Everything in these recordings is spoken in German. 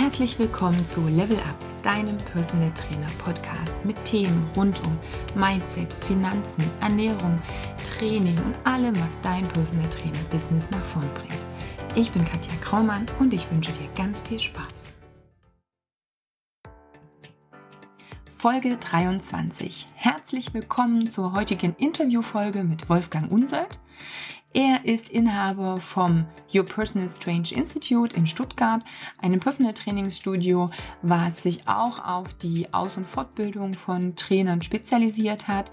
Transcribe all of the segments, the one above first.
Herzlich willkommen zu Level Up, deinem Personal Trainer Podcast mit Themen rund um Mindset, Finanzen, Ernährung, Training und allem, was dein Personal Trainer Business nach vorn bringt. Ich bin Katja Kraumann und ich wünsche dir ganz viel Spaß. Folge 23. Herzlich willkommen zur heutigen Interviewfolge mit Wolfgang Unsold. Er ist Inhaber vom Your Personal Strange Institute in Stuttgart, einem Personal Trainingsstudio, was sich auch auf die Aus- und Fortbildung von Trainern spezialisiert hat.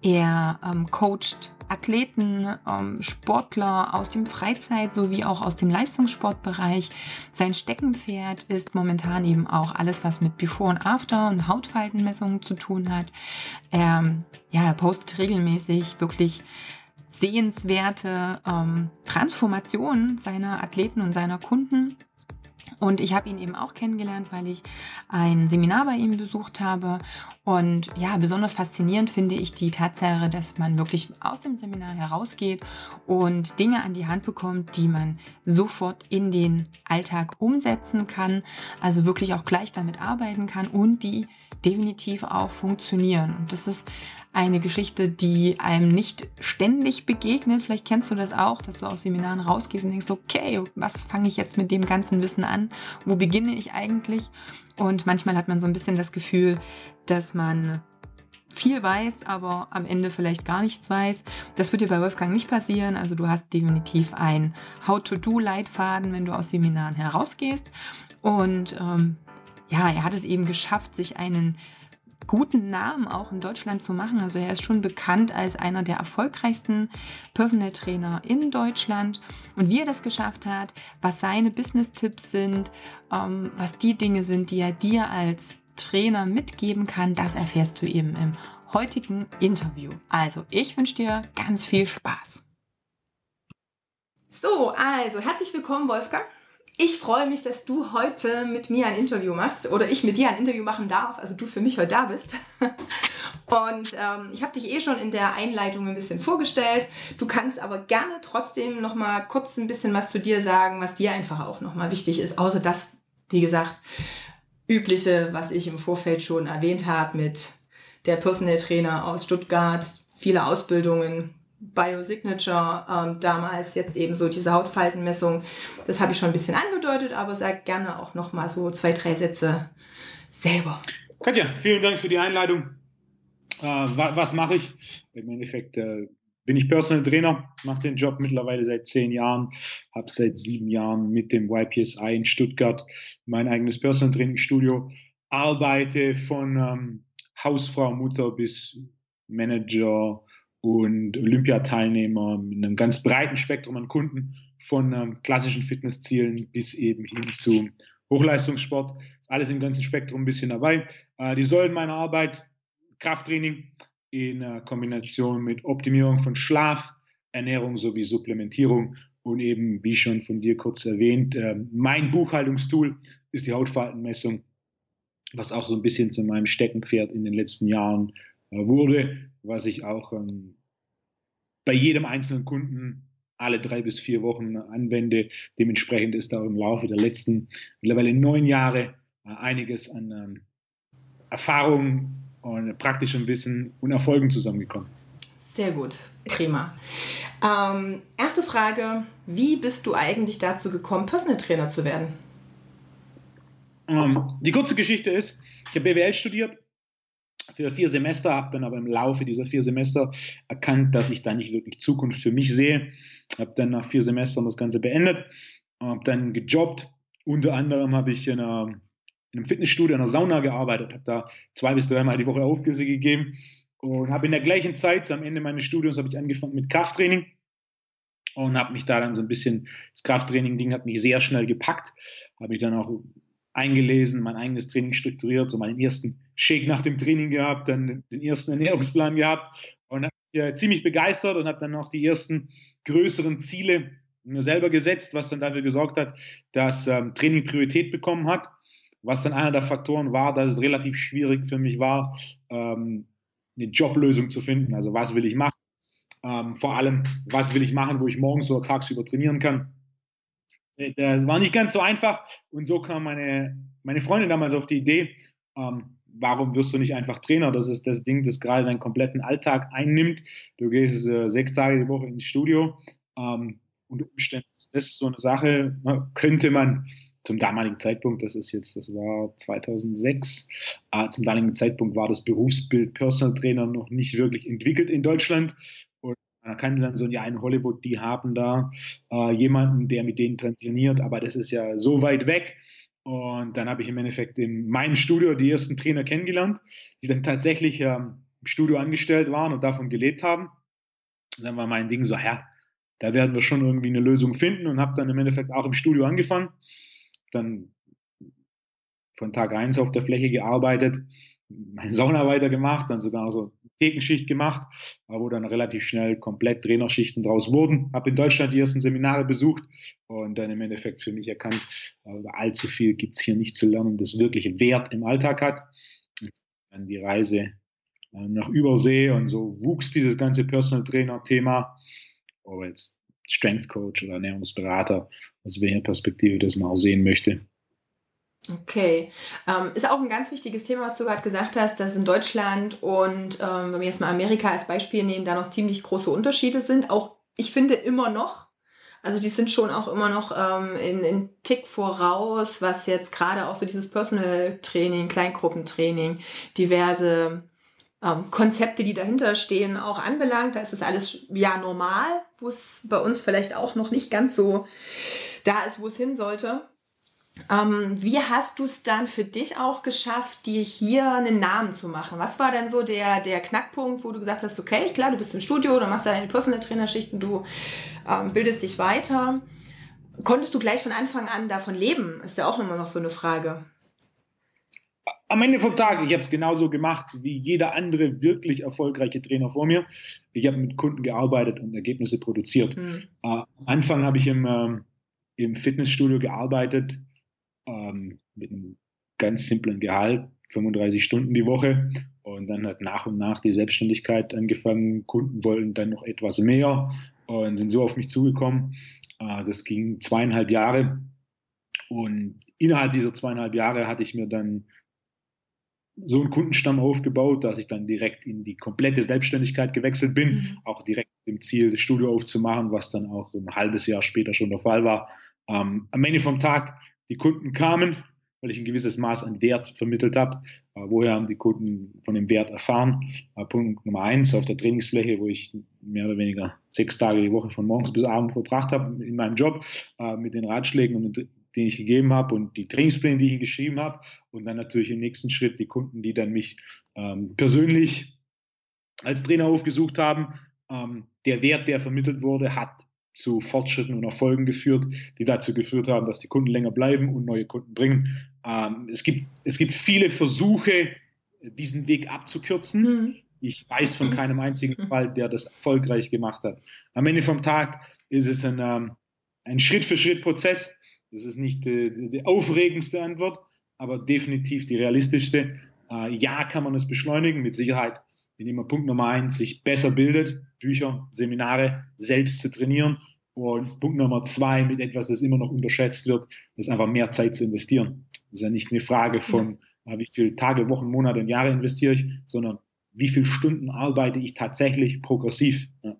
Er ähm, coacht Athleten, ähm, Sportler aus dem Freizeit- sowie auch aus dem Leistungssportbereich. Sein Steckenpferd ist momentan eben auch alles, was mit Before und After und Hautfaltenmessungen zu tun hat. Er, ja, er postet regelmäßig wirklich sehenswerte ähm, Transformation seiner Athleten und seiner Kunden. Und ich habe ihn eben auch kennengelernt, weil ich ein Seminar bei ihm besucht habe. Und ja, besonders faszinierend finde ich die Tatsache, dass man wirklich aus dem Seminar herausgeht und Dinge an die Hand bekommt, die man sofort in den Alltag umsetzen kann. Also wirklich auch gleich damit arbeiten kann und die definitiv auch funktionieren. Und das ist eine Geschichte, die einem nicht ständig begegnet. Vielleicht kennst du das auch, dass du aus Seminaren rausgehst und denkst, okay, was fange ich jetzt mit dem ganzen Wissen an? Wo beginne ich eigentlich? Und manchmal hat man so ein bisschen das Gefühl, dass man viel weiß, aber am Ende vielleicht gar nichts weiß. Das wird dir bei Wolfgang nicht passieren. Also du hast definitiv ein How-to-Do-Leitfaden, wenn du aus Seminaren herausgehst. Und ähm, ja, er hat es eben geschafft, sich einen guten Namen auch in Deutschland zu machen. Also er ist schon bekannt als einer der erfolgreichsten Personal Trainer in Deutschland. Und wie er das geschafft hat, was seine Business-Tipps sind, ähm, was die Dinge sind, die er dir als Trainer mitgeben kann, das erfährst du eben im heutigen Interview. Also ich wünsche dir ganz viel Spaß. So, also herzlich willkommen, Wolfgang. Ich freue mich, dass du heute mit mir ein Interview machst oder ich mit dir ein Interview machen darf, also du für mich heute da bist. Und ähm, ich habe dich eh schon in der Einleitung ein bisschen vorgestellt. Du kannst aber gerne trotzdem noch mal kurz ein bisschen was zu dir sagen, was dir einfach auch noch mal wichtig ist, außer das, wie gesagt, übliche, was ich im Vorfeld schon erwähnt habe mit der Personal Trainer aus Stuttgart, viele Ausbildungen, Biosignature ähm, damals, jetzt eben so diese Hautfaltenmessung. Das habe ich schon ein bisschen angedeutet, aber sag gerne auch noch mal so zwei, drei Sätze selber. Katja, vielen Dank für die Einleitung. Äh, was, mache ich? Im Endeffekt äh, bin ich Personal Trainer, mache den Job mittlerweile seit zehn Jahren, habe seit sieben Jahren mit dem YPSI in Stuttgart mein eigenes Personal Training Studio, arbeite von ähm, Hausfrau, Mutter bis Manager, und Olympiateilnehmer mit einem ganz breiten Spektrum an Kunden von ähm, klassischen Fitnesszielen bis eben hin zu Hochleistungssport. Alles im ganzen Spektrum ein bisschen dabei. Äh, die Säulen meiner Arbeit, Krafttraining in äh, Kombination mit Optimierung von Schlaf, Ernährung sowie Supplementierung und eben, wie schon von dir kurz erwähnt, äh, mein Buchhaltungstool ist die Hautfaltenmessung, was auch so ein bisschen zu meinem Steckenpferd in den letzten Jahren wurde, was ich auch ähm, bei jedem einzelnen Kunden alle drei bis vier Wochen anwende. Dementsprechend ist da im Laufe der letzten mittlerweile neun Jahre äh, einiges an ähm, Erfahrung und praktischem Wissen und Erfolgen zusammengekommen. Sehr gut, prima. Ähm, erste Frage, wie bist du eigentlich dazu gekommen, Personal Trainer zu werden? Ähm, die kurze Geschichte ist, ich habe BWL studiert, für vier Semester, habe dann aber im Laufe dieser vier Semester erkannt, dass ich da nicht wirklich Zukunft für mich sehe. Habe dann nach vier Semestern das Ganze beendet, habe dann gejobbt. Unter anderem habe ich in, einer, in einem Fitnessstudio, in einer Sauna gearbeitet, habe da zwei bis dreimal die Woche Aufgüsse gegeben und habe in der gleichen Zeit, am Ende meines Studiums, habe ich angefangen mit Krafttraining und habe mich da dann so ein bisschen, das Krafttraining-Ding hat mich sehr schnell gepackt, habe ich dann auch eingelesen, mein eigenes Training strukturiert, so meinen ersten Shake nach dem Training gehabt, dann den ersten Ernährungsplan gehabt und habe mich ziemlich begeistert und habe dann noch die ersten größeren Ziele mir selber gesetzt, was dann dafür gesorgt hat, dass ähm, Training Priorität bekommen hat. Was dann einer der Faktoren war, dass es relativ schwierig für mich war, ähm, eine Joblösung zu finden. Also was will ich machen? Ähm, vor allem, was will ich machen, wo ich morgens oder tagsüber trainieren kann? Das war nicht ganz so einfach. Und so kam meine, meine Freundin damals auf die Idee, ähm, warum wirst du nicht einfach Trainer? Das ist das Ding, das gerade deinen kompletten Alltag einnimmt. Du gehst äh, sechs Tage die Woche ins Studio. Ähm, unter Umständen ist das so eine Sache, könnte man zum damaligen Zeitpunkt, das ist jetzt, das war 2006, äh, zum damaligen Zeitpunkt war das Berufsbild Personal Trainer noch nicht wirklich entwickelt in Deutschland. Man kann dann so, ja, in Hollywood, die haben da äh, jemanden, der mit denen trainiert, aber das ist ja so weit weg. Und dann habe ich im Endeffekt in meinem Studio die ersten Trainer kennengelernt, die dann tatsächlich ähm, im Studio angestellt waren und davon gelebt haben. Und dann war mein Ding so, ja, da werden wir schon irgendwie eine Lösung finden und habe dann im Endeffekt auch im Studio angefangen. Dann von Tag 1 auf der Fläche gearbeitet, meine Sauna weitergemacht, dann sogar so Thekenschicht gemacht, wo dann relativ schnell komplett Trainerschichten draus wurden. Habe in Deutschland die ersten Seminare besucht und dann im Endeffekt für mich erkannt, äh, allzu viel gibt es hier nicht zu lernen, das wirklich Wert im Alltag hat. Und dann die Reise äh, nach Übersee und so wuchs dieses ganze Personal Trainer Thema, ob jetzt Strength Coach oder Ernährungsberater, aus welcher Perspektive das man auch sehen möchte. Okay. Ähm, ist auch ein ganz wichtiges Thema, was du gerade gesagt hast, dass in Deutschland und ähm, wenn wir jetzt mal Amerika als Beispiel nehmen, da noch ziemlich große Unterschiede sind. Auch ich finde immer noch. Also die sind schon auch immer noch ähm, in, in Tick voraus, was jetzt gerade auch so dieses Personal Training, Kleingruppentraining, diverse ähm, Konzepte, die dahinter stehen, auch anbelangt. Da ist es alles ja normal, wo es bei uns vielleicht auch noch nicht ganz so da ist, wo es hin sollte. Ähm, wie hast du es dann für dich auch geschafft, dir hier einen Namen zu machen? Was war denn so der, der Knackpunkt, wo du gesagt hast, okay, klar, du bist im Studio, du machst deine Personal Trainer Schichten, du ähm, bildest dich weiter. Konntest du gleich von Anfang an davon leben? Ist ja auch immer noch so eine Frage. Am Ende vom Tag, ich habe es genauso gemacht wie jeder andere wirklich erfolgreiche Trainer vor mir. Ich habe mit Kunden gearbeitet und Ergebnisse produziert. Mhm. Äh, am Anfang habe ich im, ähm, im Fitnessstudio gearbeitet ähm, mit einem ganz simplen Gehalt, 35 Stunden die Woche. Und dann hat nach und nach die Selbstständigkeit angefangen. Kunden wollten dann noch etwas mehr und sind so auf mich zugekommen. Äh, das ging zweieinhalb Jahre. Und innerhalb dieser zweieinhalb Jahre hatte ich mir dann so einen Kundenstamm aufgebaut, dass ich dann direkt in die komplette Selbstständigkeit gewechselt bin, mhm. auch direkt dem Ziel, das Studio aufzumachen, was dann auch ein halbes Jahr später schon der Fall war. Ähm, am Ende vom Tag die Kunden kamen, weil ich ein gewisses Maß an Wert vermittelt habe. Äh, woher haben die Kunden von dem Wert erfahren? Äh, Punkt Nummer eins auf der Trainingsfläche, wo ich mehr oder weniger sechs Tage die Woche von morgens bis abends verbracht habe in meinem Job äh, mit den Ratschlägen und den ich gegeben habe und die Trainingspläne, die ich geschrieben habe. Und dann natürlich im nächsten Schritt die Kunden, die dann mich ähm, persönlich als Trainer aufgesucht haben. Ähm, der Wert, der vermittelt wurde, hat zu Fortschritten und Erfolgen geführt, die dazu geführt haben, dass die Kunden länger bleiben und neue Kunden bringen. Ähm, es, gibt, es gibt viele Versuche, diesen Weg abzukürzen. Mhm. Ich weiß von keinem einzigen mhm. Fall, der das erfolgreich gemacht hat. Am Ende vom Tag ist es ein, ähm, ein Schritt-für-Schritt-Prozess. Das ist nicht die, die, aufregendste Antwort, aber definitiv die realistischste. Äh, ja, kann man es beschleunigen, mit Sicherheit bin immer Punkt Nummer eins, sich besser bildet, Bücher, Seminare selbst zu trainieren. Und Punkt Nummer zwei, mit etwas, das immer noch unterschätzt wird, ist einfach mehr Zeit zu investieren. Das ist ja nicht eine Frage von, ja. wie viele Tage, Wochen, Monate und Jahre investiere ich, sondern wie viele Stunden arbeite ich tatsächlich progressiv. Ja.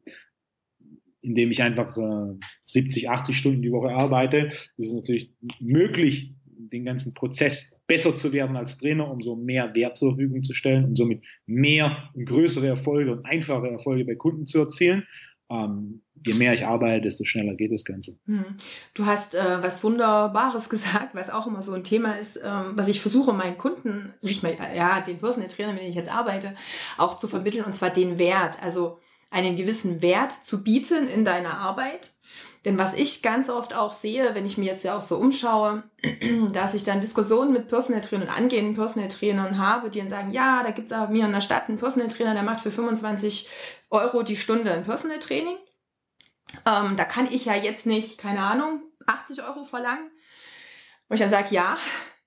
Indem ich einfach äh, 70, 80 Stunden die Woche arbeite, ist es natürlich möglich, den ganzen Prozess besser zu werden als Trainer, umso mehr Wert zur Verfügung zu stellen und somit mehr und größere Erfolge und einfache Erfolge bei Kunden zu erzielen. Ähm, je mehr ich arbeite, desto schneller geht das Ganze. Hm. Du hast äh, was Wunderbares gesagt, was auch immer so ein Thema ist, ähm, was ich versuche meinen Kunden, nicht mehr, ja, den Personal Trainer, mit dem ich jetzt arbeite, auch zu vermitteln, und zwar den Wert. Also einen gewissen Wert zu bieten in deiner Arbeit denn was ich ganz oft auch sehe, wenn ich mir jetzt ja auch so umschaue, dass ich dann Diskussionen mit Personal Trainern angehenden Personal Trainern habe, die dann sagen, ja, da gibt es aber mir in der Stadt einen Personal Trainer, der macht für 25 Euro die Stunde ein Personal Training. Ähm, da kann ich ja jetzt nicht, keine Ahnung, 80 Euro verlangen. Und ich dann sage, ja,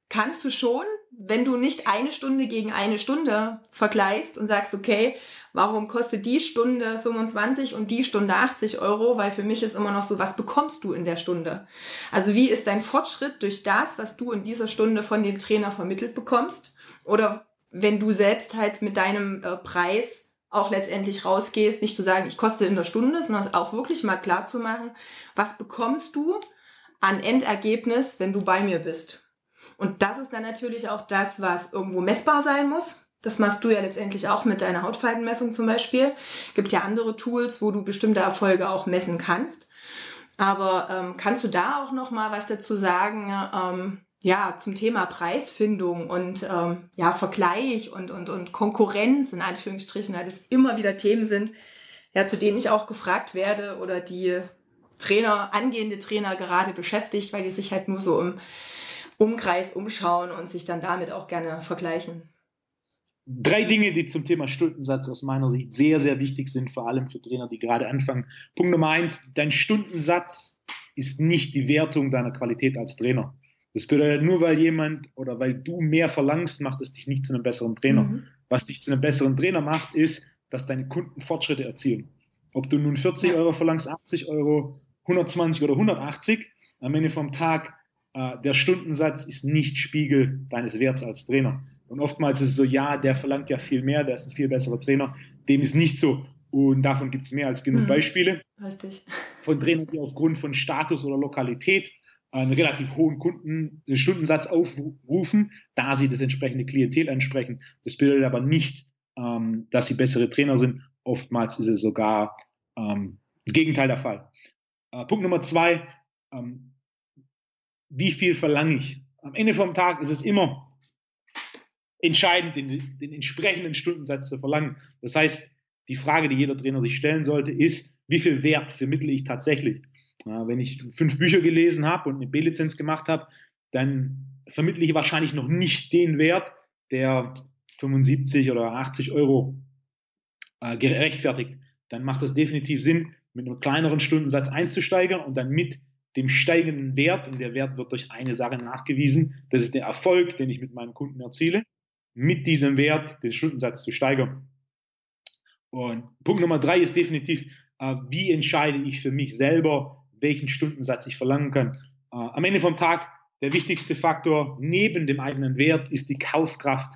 kannst du schon, wenn du nicht eine Stunde gegen eine Stunde vergleichst und sagst, okay, warum kostet die Stunde 25 und die Stunde 80 Euro? Weil für mich ist immer noch so, was bekommst du in der Stunde? Also wie ist dein Fortschritt durch das, was du in dieser Stunde von dem Trainer vermittelt bekommst? Oder wenn du selbst halt mit deinem äh, Preis auch letztendlich rausgehst, nicht zu sagen, ich koste in der Stunde, sondern es auch wirklich mal klar zu machen, was bekommst du an Endergebnis, wenn du bei mir bist? Und das ist dann natürlich auch das, was irgendwo messbar sein muss. Das machst du ja letztendlich auch mit deiner Hautfaltenmessung zum Beispiel. Gibt ja andere Tools, wo du bestimmte Erfolge auch messen kannst. Aber ähm, kannst du da auch noch mal was dazu sagen? Ähm, ja, zum Thema Preisfindung und ähm, ja, Vergleich und, und, und Konkurrenz in Anführungsstrichen, weil das immer wieder Themen sind, ja, zu denen ich auch gefragt werde oder die Trainer, angehende Trainer gerade beschäftigt, weil die sich halt nur so im Umkreis umschauen und sich dann damit auch gerne vergleichen. Drei Dinge, die zum Thema Stundensatz aus meiner Sicht sehr, sehr wichtig sind, vor allem für Trainer, die gerade anfangen. Punkt Nummer eins, dein Stundensatz ist nicht die Wertung deiner Qualität als Trainer. Das bedeutet, nur weil jemand oder weil du mehr verlangst, macht es dich nicht zu einem besseren Trainer. Mhm. Was dich zu einem besseren Trainer macht, ist, dass deine Kunden Fortschritte erzielen. Ob du nun 40 Euro verlangst, 80 Euro, 120 oder 180, am Ende vom Tag der Stundensatz ist nicht Spiegel deines Werts als Trainer. Und oftmals ist es so, ja, der verlangt ja viel mehr, der ist ein viel besserer Trainer. Dem ist nicht so. Und davon gibt es mehr als genug mhm. Beispiele Richtig. von Trainern, die aufgrund von Status oder Lokalität einen relativ hohen Kunden Stundensatz aufrufen, da sie das entsprechende Klientel ansprechen. Das bedeutet aber nicht, ähm, dass sie bessere Trainer sind. Oftmals ist es sogar ähm, das Gegenteil der Fall. Äh, Punkt Nummer zwei, ähm, wie viel verlange ich? Am Ende vom Tag ist es immer entscheidend, den, den entsprechenden Stundensatz zu verlangen. Das heißt, die Frage, die jeder Trainer sich stellen sollte, ist, wie viel Wert vermittle ich tatsächlich? Ja, wenn ich fünf Bücher gelesen habe und eine B-Lizenz gemacht habe, dann vermittle ich wahrscheinlich noch nicht den Wert, der 75 oder 80 Euro äh, gerechtfertigt. Dann macht es definitiv Sinn, mit einem kleineren Stundensatz einzusteigen und dann mit dem steigenden Wert, und der Wert wird durch eine Sache nachgewiesen, das ist der Erfolg, den ich mit meinen Kunden erziele, mit diesem Wert den Stundensatz zu steigern. Und Punkt Nummer drei ist definitiv, äh, wie entscheide ich für mich selber, welchen Stundensatz ich verlangen kann. Äh, am Ende vom Tag, der wichtigste Faktor neben dem eigenen Wert ist die Kaufkraft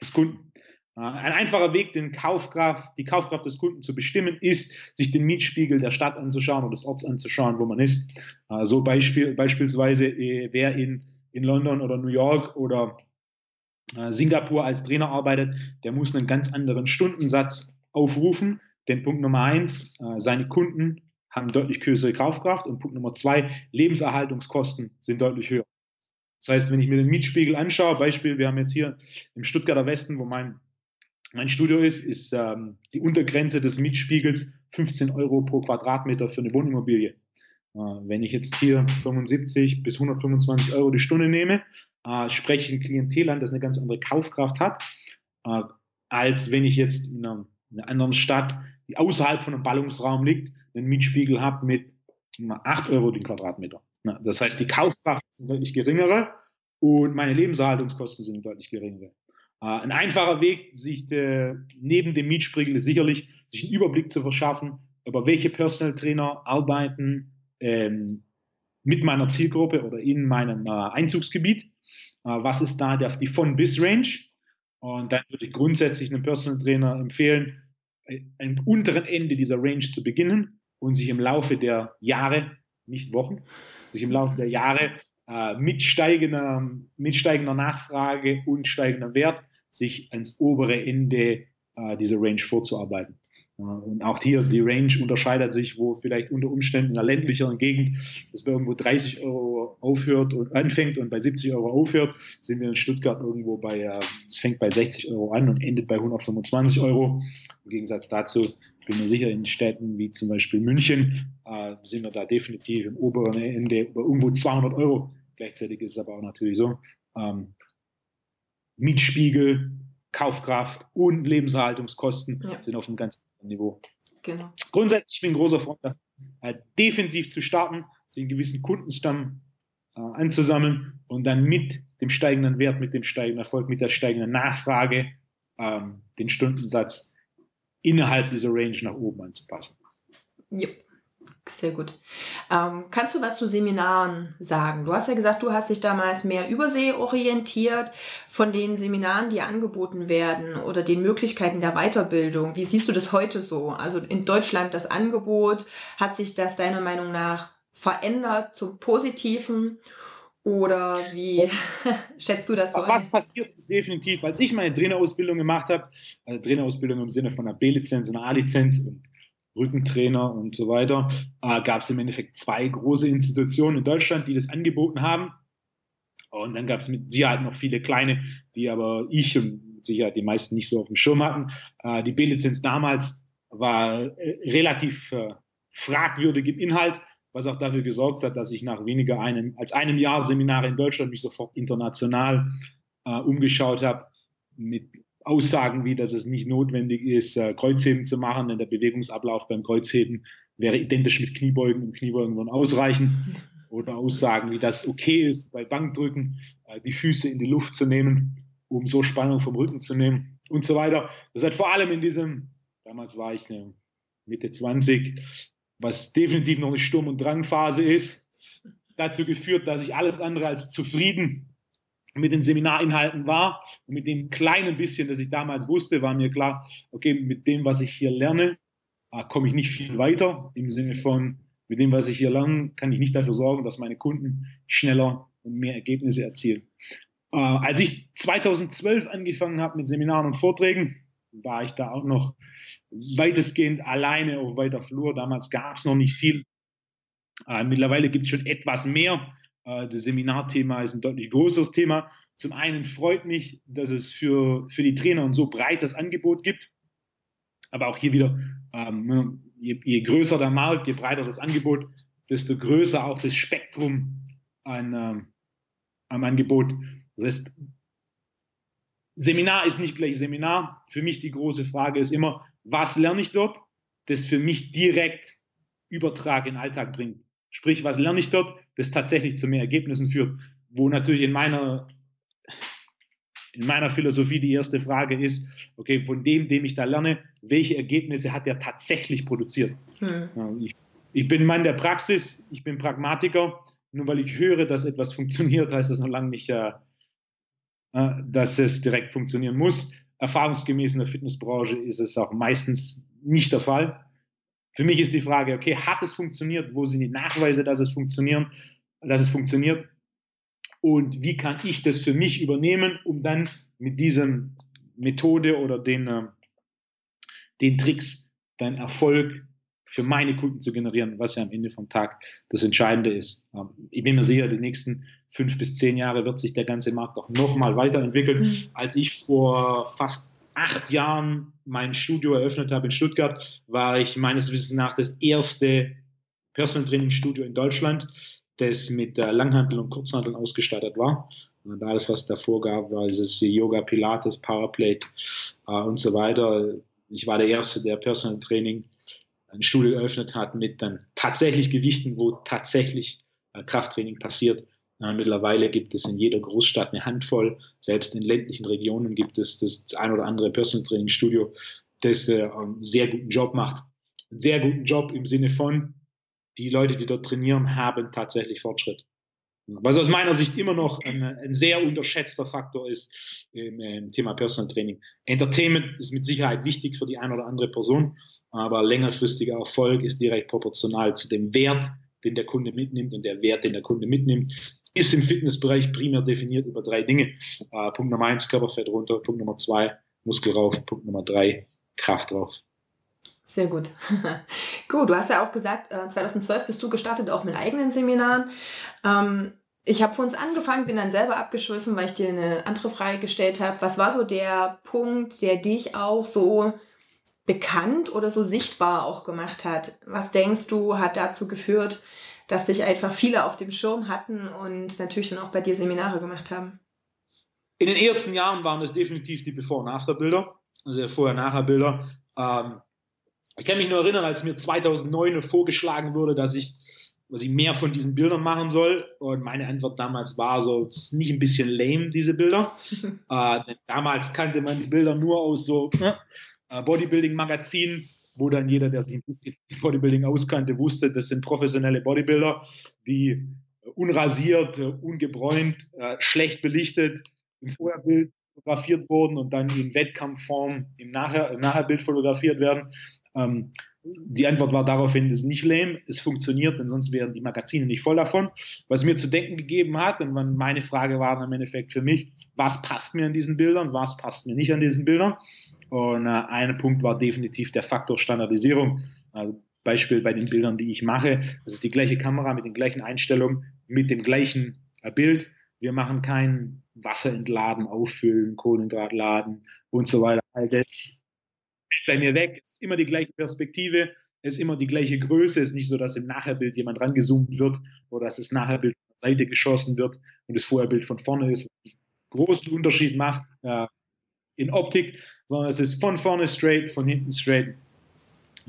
des Kunden. Äh, ein einfacher Weg, den Kaufkraft, die Kaufkraft des Kunden zu bestimmen, ist, sich den Mietspiegel der Stadt anzuschauen oder des Orts anzuschauen, wo man ist. Äh, so Beispiel, beispielsweise, äh, wer in, in London oder New York oder Singapur als Trainer arbeitet, der muss einen ganz anderen Stundensatz aufrufen. Denn Punkt Nummer eins, seine Kunden haben deutlich größere Kaufkraft und Punkt Nummer zwei, Lebenserhaltungskosten sind deutlich höher. Das heißt, wenn ich mir den Mietspiegel anschaue, Beispiel, wir haben jetzt hier im Stuttgarter Westen, wo mein mein Studio ist, ist ähm, die Untergrenze des Mietspiegels 15 Euro pro Quadratmeter für eine Wohnimmobilie. Äh, wenn ich jetzt hier 75 bis 125 Euro die Stunde nehme, äh, spreche ich ein Klientel an, das eine ganz andere Kaufkraft hat, äh, als wenn ich jetzt in einer, in einer, anderen Stadt, die außerhalb von einem Ballungsraum liegt, einen Mietspiegel habe mit 8 Euro den Quadratmeter. Na, das heißt, die Kaufkraft sind deutlich geringere und meine Lebenserhaltungskosten sind deutlich geringere. Äh, ein einfacher Weg, sich de, neben dem Mietspiegel ist sicherlich, sich einen Überblick zu verschaffen, über welche Personal Trainer arbeiten ähm, mit meiner Zielgruppe oder in meinem äh, Einzugsgebiet. Äh, was ist da der, die Von-Bis-Range? Und dann würde ich grundsätzlich einem Personal Trainer empfehlen, äh, am unteren Ende dieser Range zu beginnen und sich im Laufe der Jahre, nicht Wochen, sich im Laufe der Jahre äh, mit, steigender, mit steigender Nachfrage und steigender Wert sich ans obere Ende äh, dieser Range vorzuarbeiten. Äh, und auch hier, die Range unterscheidet sich, wo vielleicht unter Umständen in einer ländlicheren Gegend das bei irgendwo 30 Euro aufhört und anfängt und bei 70 Euro aufhört, sind wir in Stuttgart irgendwo bei, äh, es fängt bei 60 Euro an und endet bei 125 Euro. Im Gegensatz dazu bin mir sicher, in Städten wie zum Beispiel München äh, sind wir da definitiv im oberen Ende über irgendwo 200 Euro. Gleichzeitig ist es aber auch natürlich so, ähm, Mietspiegel, Kaufkraft und Lebenserhaltungskosten ja. sind auf einem ganz anderen Niveau. Genau. Grundsätzlich bin ich ein großer Freund, äh, defensiv zu starten, sich einen gewissen Kundenstamm äh, anzusammeln und dann mit dem steigenden Wert, mit dem steigenden Erfolg, mit der steigenden Nachfrage ähm, den Stundensatz innerhalb dieser Range nach oben anzupassen. Ja, sehr gut. Ähm, kannst du was zu Seminaren sagen? Du hast ja gesagt, du hast dich damals mehr Übersee orientiert von den Seminaren, die angeboten werden oder den Möglichkeiten der Weiterbildung. Wie siehst du das heute so? Also in Deutschland das Angebot, hat sich das deiner Meinung nach verändert zum Positiven? Oder wie schätzt du das so? Was passiert ist definitiv, als ich meine Trainerausbildung gemacht habe, also Trainerausbildung im Sinne von einer B-Lizenz, einer A-Lizenz und Rückentrainer und so weiter, äh, gab es im Endeffekt zwei große Institutionen in Deutschland, die das angeboten haben. Und dann gab es mit Sicherheit noch viele kleine, die aber ich und Sicherheit die meisten nicht so auf dem Schirm hatten. Äh, die B-Lizenz damals war äh, relativ äh, fragwürdig im Inhalt, was auch dafür gesorgt hat, dass ich nach weniger einem, als einem Jahr Seminare in Deutschland mich sofort international äh, umgeschaut habe mit Aussagen wie, dass es nicht notwendig ist, äh, Kreuzheben zu machen, denn der Bewegungsablauf beim Kreuzheben wäre identisch mit Kniebeugen und Kniebeugen würden ausreichen. Oder Aussagen wie, dass es okay ist, bei Bankdrücken äh, die Füße in die Luft zu nehmen, um so Spannung vom Rücken zu nehmen und so weiter. Das hat vor allem in diesem, damals war ich äh, Mitte 20, was definitiv noch eine Sturm- und Drangphase ist, dazu geführt, dass ich alles andere als zufrieden mit den Seminarinhalten war. Und mit dem kleinen bisschen, das ich damals wusste, war mir klar, okay, mit dem, was ich hier lerne, äh, komme ich nicht viel weiter. Im Sinne von, mit dem, was ich hier lerne, kann ich nicht dafür sorgen, dass meine Kunden schneller und mehr Ergebnisse erzielen. Äh, als ich 2012 angefangen habe mit Seminaren und Vorträgen, war ich da auch noch weitestgehend alleine auf weiter Flur. Damals gab es noch nicht viel. Äh, mittlerweile gibt es schon etwas mehr. Äh, das Seminarthema ist ein deutlich größeres Thema. Zum einen freut mich, dass es für, für die Trainer ein so breites Angebot gibt. Aber auch hier wieder, ähm, ne, je, je, größer der Markt, je breiter das Angebot, desto größer auch das Spektrum an, ähm, am Angebot. Das heißt, Seminar ist nicht gleich Seminar. Für mich die große Frage ist immer, was lerne ich dort, das für mich direkt Übertrag in den Alltag bringt. Sprich, was lerne ich dort, das tatsächlich zu mehr Ergebnissen führt. Wo natürlich in meiner, in meiner Philosophie die erste Frage ist, okay, von dem, dem ich da lerne, welche Ergebnisse hat der tatsächlich produziert? Hm. Ich, ich bin Mann der Praxis, ich bin Pragmatiker. Nur weil ich höre, dass etwas funktioniert, heißt das noch lange nicht, äh, äh, dass es direkt funktionieren muss. Erfahrungsgemäß in der Fitnessbranche ist es auch meistens nicht der Fall. Für mich ist die Frage, okay, hat es funktioniert? Wo sind die Nachweise, dass es funktionieren, dass es funktioniert? Und wie kann ich das für mich übernehmen, um dann mit diesem Methode oder den, äh, den Tricks deinen Erfolg für meine Kunden zu generieren, was ja am Ende vom Tag das Entscheidende ist. Ähm, ich bin mir sicher, die nächsten fünf bis zehn Jahre wird sich der ganze Markt auch nochmal weiterentwickeln. Mhm. Als ich vor fast acht Jahren mein Studio eröffnet habe in Stuttgart, war ich meines Wissens nach das erste Personal Training Studio in Deutschland, das mit Langhanteln und Kurzhanteln ausgestattet war. Und alles, was davor gab, war dieses Yoga, Pilates, Powerplate äh, und so weiter. Ich war der Erste, der Personal Training ein Studio geöffnet hat mit dann tatsächlich Gewichten, wo tatsächlich äh, Krafttraining passiert. Äh, mittlerweile gibt es in jeder Großstadt eine Handvoll. Selbst in ländlichen Regionen gibt es das ein oder andere Personal Training Studio, das äh, einen sehr guten Job macht. Einen sehr guten Job im Sinne von, die Leute, die dort trainieren, haben tatsächlich Fortschritt. Was aus meiner Sicht immer noch ein, ein sehr unterschätzter Faktor ist im, im, Thema Personal Training. Entertainment ist mit Sicherheit wichtig für die eine oder andere Person, aber längerfristiger Erfolg ist direkt proportional zu dem Wert, den der Kunde mitnimmt und der Wert, den der Kunde mitnimmt, ist im Fitnessbereich primär definiert über drei Dinge. Äh, Punkt Nummer eins, Körperfett runter. Punkt Nummer zwei, Muskel rauf. Punkt Nummer drei, Kraft drauf. Sehr gut. gut, du hast ja auch gesagt, 2012 äh, bist du gestartet auch mit eigenen Seminaren. Ähm, ich habe vor uns angefangen, bin dann selber abgeschwiffen, weil ich dir eine andere Frage gestellt habe. Was war so der Punkt, der dich auch so bekannt oder so sichtbar auch gemacht hat? Was denkst du, hat dazu geführt, dass dich einfach viele auf dem Schirm hatten und natürlich dann auch bei dir Seminare gemacht haben? In den ersten Jahren waren es definitiv die Bevor- und After-Bilder, also Vorher-Nachher-Bilder. Ähm, ich kann mich nur erinnern, als mir 2009 vorgeschlagen wurde, dass ich was ich mehr von diesen Bildern machen soll. Und meine Antwort damals war so, es ist nicht ein bisschen lame, diese Bilder. äh, damals kannte man die Bilder nur aus so ne, äh, Bodybuilding-Magazinen, wo dann jeder, der sich ein bisschen Bodybuilding auskannte, wusste, das sind professionelle Bodybuilder, die unrasiert, ungebräunt, äh, schlecht belichtet im Vorherbild fotografiert wurden und dann in Wettkampfform im, Nachher, Nachherbild fotografiert werden. Ähm, die Antwort war daraufhin, es ist nicht lame, es funktioniert, denn sonst wären die Magazine nicht voll davon. Was mir zu denken gegeben hat, und meine Frage war dann im Endeffekt für mich, was passt mir an diesen Bildern, was passt mir nicht an diesen Bildern. Und äh, ein Punkt war definitiv der Faktor Standardisierung. Also Beispiel bei den Bildern, die ich mache, das ist die gleiche Kamera mit den gleichen Einstellungen, mit dem gleichen äh, Bild. Wir machen kein Wasser entladen, auffüllen, Kohlenhydrat laden und so weiter. All das bei mir weg. Es ist immer die gleiche Perspektive, es ist immer die gleiche Größe. Es ist nicht so, dass im Nachherbild jemand rangezoomt wird oder dass das Nachherbild von der Seite geschossen wird und das Vorherbild von vorne ist. Großen Unterschied macht äh, in Optik, sondern es ist von vorne straight, von hinten straight.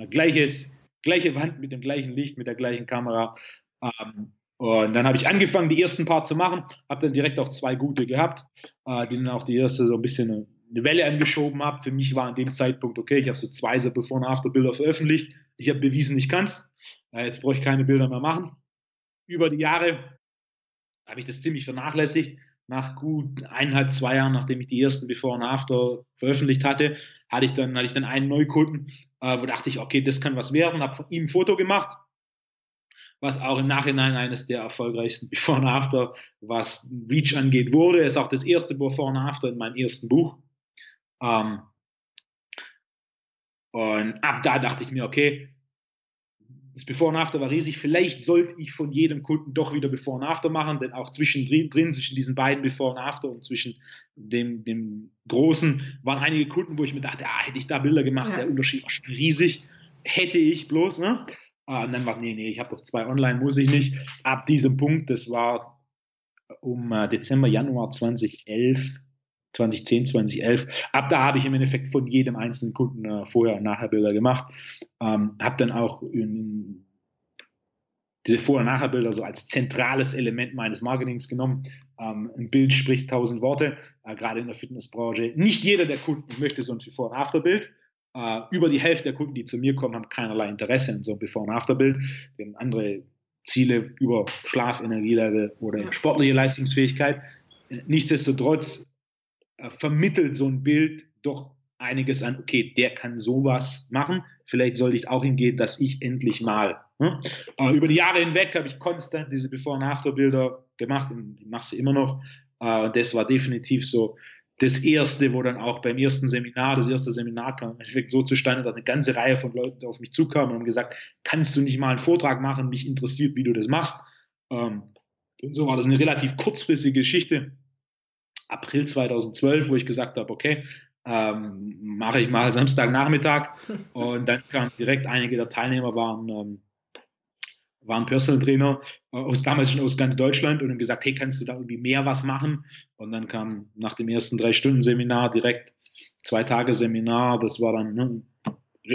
Gleiches, gleiche Wand mit dem gleichen Licht, mit der gleichen Kamera. Ähm, und dann habe ich angefangen, die ersten paar zu machen, habe dann direkt auch zwei gute gehabt, äh, die dann auch die erste so ein bisschen eine Welle angeschoben habe. Für mich war an dem Zeitpunkt, okay, ich habe so zwei so Before- und After-Bilder veröffentlicht. Ich habe bewiesen, ich kann es. Jetzt brauche ich keine Bilder mehr machen. Über die Jahre habe ich das ziemlich vernachlässigt. Nach gut eineinhalb, zwei Jahren, nachdem ich die ersten Before und After veröffentlicht hatte, hatte ich dann, hatte ich dann einen Neukunden, äh, wo dachte ich, okay, das kann was werden, habe von ihm ein Foto gemacht, was auch im Nachhinein eines der erfolgreichsten Before und After, was Reach angeht, wurde. Ist auch das erste Before und After in meinem ersten Buch. Ähm, und ab da dachte ich mir, okay, das Before und After war riesig. Vielleicht sollte ich von jedem Kunden doch wieder Before und After machen, denn auch zwischendrin, drin, zwischen diesen beiden Before und After und zwischen dem, dem großen, waren einige Kunden, wo ich mir dachte, ah, hätte ich da Bilder gemacht, ja. der Unterschied war schon riesig. Hätte ich bloß, ne? Ah, und dann war, nee, nee, ich habe doch zwei online, muss ich nicht. Ab diesem Punkt, das war um äh, Dezember, Januar 2011, 2010, 2011. Ab da habe ich im Endeffekt von jedem einzelnen Kunden äh, vorher und nachher Bilder gemacht. Ähm, habe dann auch in, diese Vor- und Nachher-Bilder so als zentrales Element meines Marketings genommen. Ähm, ein Bild spricht tausend Worte, äh, gerade in der Fitnessbranche. Nicht jeder der Kunden möchte so ein Before- und After-Bild. Äh, über die Hälfte der Kunden, die zu mir kommen, haben keinerlei Interesse in so einem Before- und After-Bild. Die haben andere Ziele über Schlaf, Energielevel oder sportliche Leistungsfähigkeit. Nichtsdestotrotz vermittelt so ein Bild doch einiges an, okay, der kann sowas machen. Vielleicht sollte ich auch hingehen, dass ich endlich mal. Ne? Äh, über die Jahre hinweg habe ich konstant diese Before- und After-Bilder gemacht und mache sie immer noch. Äh, das war definitiv so das erste, wo dann auch beim ersten Seminar, das erste Seminar kam so zustande, dass eine ganze Reihe von Leuten auf mich zukamen und haben gesagt, kannst du nicht mal einen Vortrag machen? Mich interessiert, wie du das machst. Ähm, und so war das eine relativ kurzfristige Geschichte. April 2012, wo ich gesagt habe, okay, ähm, mache ich mal Samstagnachmittag. Und dann kamen direkt einige der Teilnehmer waren, ähm, waren Personal Trainer äh, aus damals schon aus ganz Deutschland und haben gesagt, hey, kannst du da irgendwie mehr was machen? Und dann kam nach dem ersten drei Stunden Seminar direkt zwei Tage Seminar. Das war dann ne,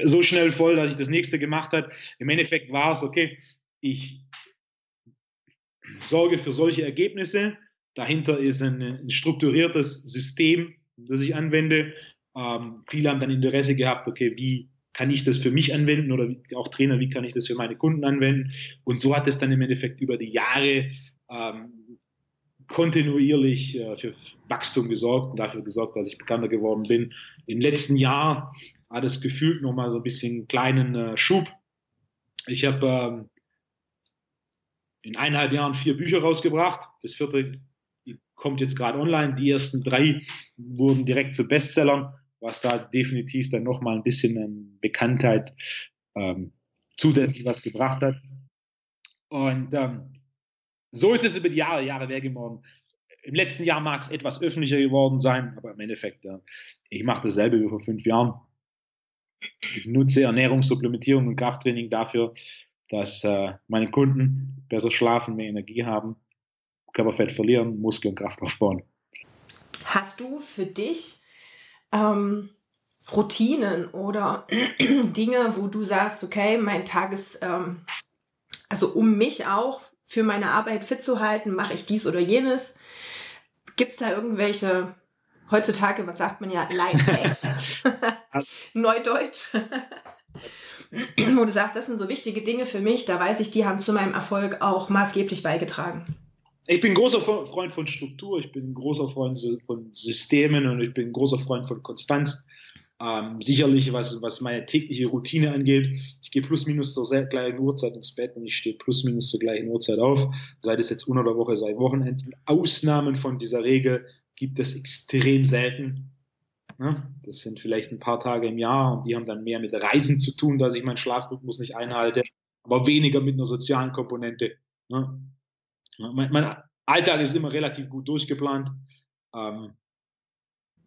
so schnell voll, dass ich das nächste gemacht habe. Im Endeffekt war es okay. Ich sorge für solche Ergebnisse Dahinter ist ein, ein strukturiertes System, das ich anwende. Ähm, viele haben dann Interesse gehabt, okay, wie kann ich das für mich anwenden oder auch Trainer, wie kann ich das für meine Kunden anwenden? Und so hat es dann im Endeffekt über die Jahre ähm, kontinuierlich äh, für Wachstum gesorgt und dafür gesorgt, dass ich bekannter geworden bin. Im letzten Jahr hat es gefühlt nochmal so ein bisschen einen kleinen äh, Schub. Ich habe ähm, in eineinhalb Jahren vier Bücher rausgebracht. Das vierte kommt jetzt gerade online. Die ersten drei wurden direkt zu Bestsellern, was da definitiv dann nochmal ein bisschen an Bekanntheit ähm, zusätzlich was gebracht hat. Und ähm, so ist es über die Jahre, Jahre mehr geworden. Im letzten Jahr mag es etwas öffentlicher geworden sein, aber im Endeffekt, äh, ich mache dasselbe wie vor fünf Jahren. Ich nutze Ernährungssupplementierung und Krafttraining dafür, dass äh, meine Kunden besser schlafen, mehr Energie haben Körperfett verlieren, Muskeln, Kraft aufbauen. Hast du für dich ähm, Routinen oder Dinge, wo du sagst, okay, mein Tagesablauf Also um mich auch für meine Arbeit fit zu halten, mache ich dies oder jenes. Gibt es da irgendwelche, heutzutage, was sagt man ja, Lifehacks? Neudeutsch. Wo du sagst, das sind so wichtige Dinge für mich, da weiß ich, die haben zu meinem Erfolg auch maßgeblich beigetragen. Ich bin großer Freund von Struktur, ich bin großer Freund von Systemen und ich bin großer Freund von Konstanz. Ähm, sicherlich, was, was meine tägliche Routine angeht, ich gehe plus minus zur gleichen Uhrzeit ins Bett und ich stehe plus minus zur gleichen Uhrzeit auf. Sei das jetzt unter der Woche, sei Wochenenden. Ausnahmen von dieser Regel gibt es extrem selten. Ja, das sind vielleicht ein paar Tage im Jahr und die haben dann mehr mit Reisen zu tun, dass ich meinen Schlafrhythmus nicht einhalte, aber weniger mit einer sozialen Komponente. Ja. Mein, mein, Alltag ist immer relativ gut durchgeplant. Ähm,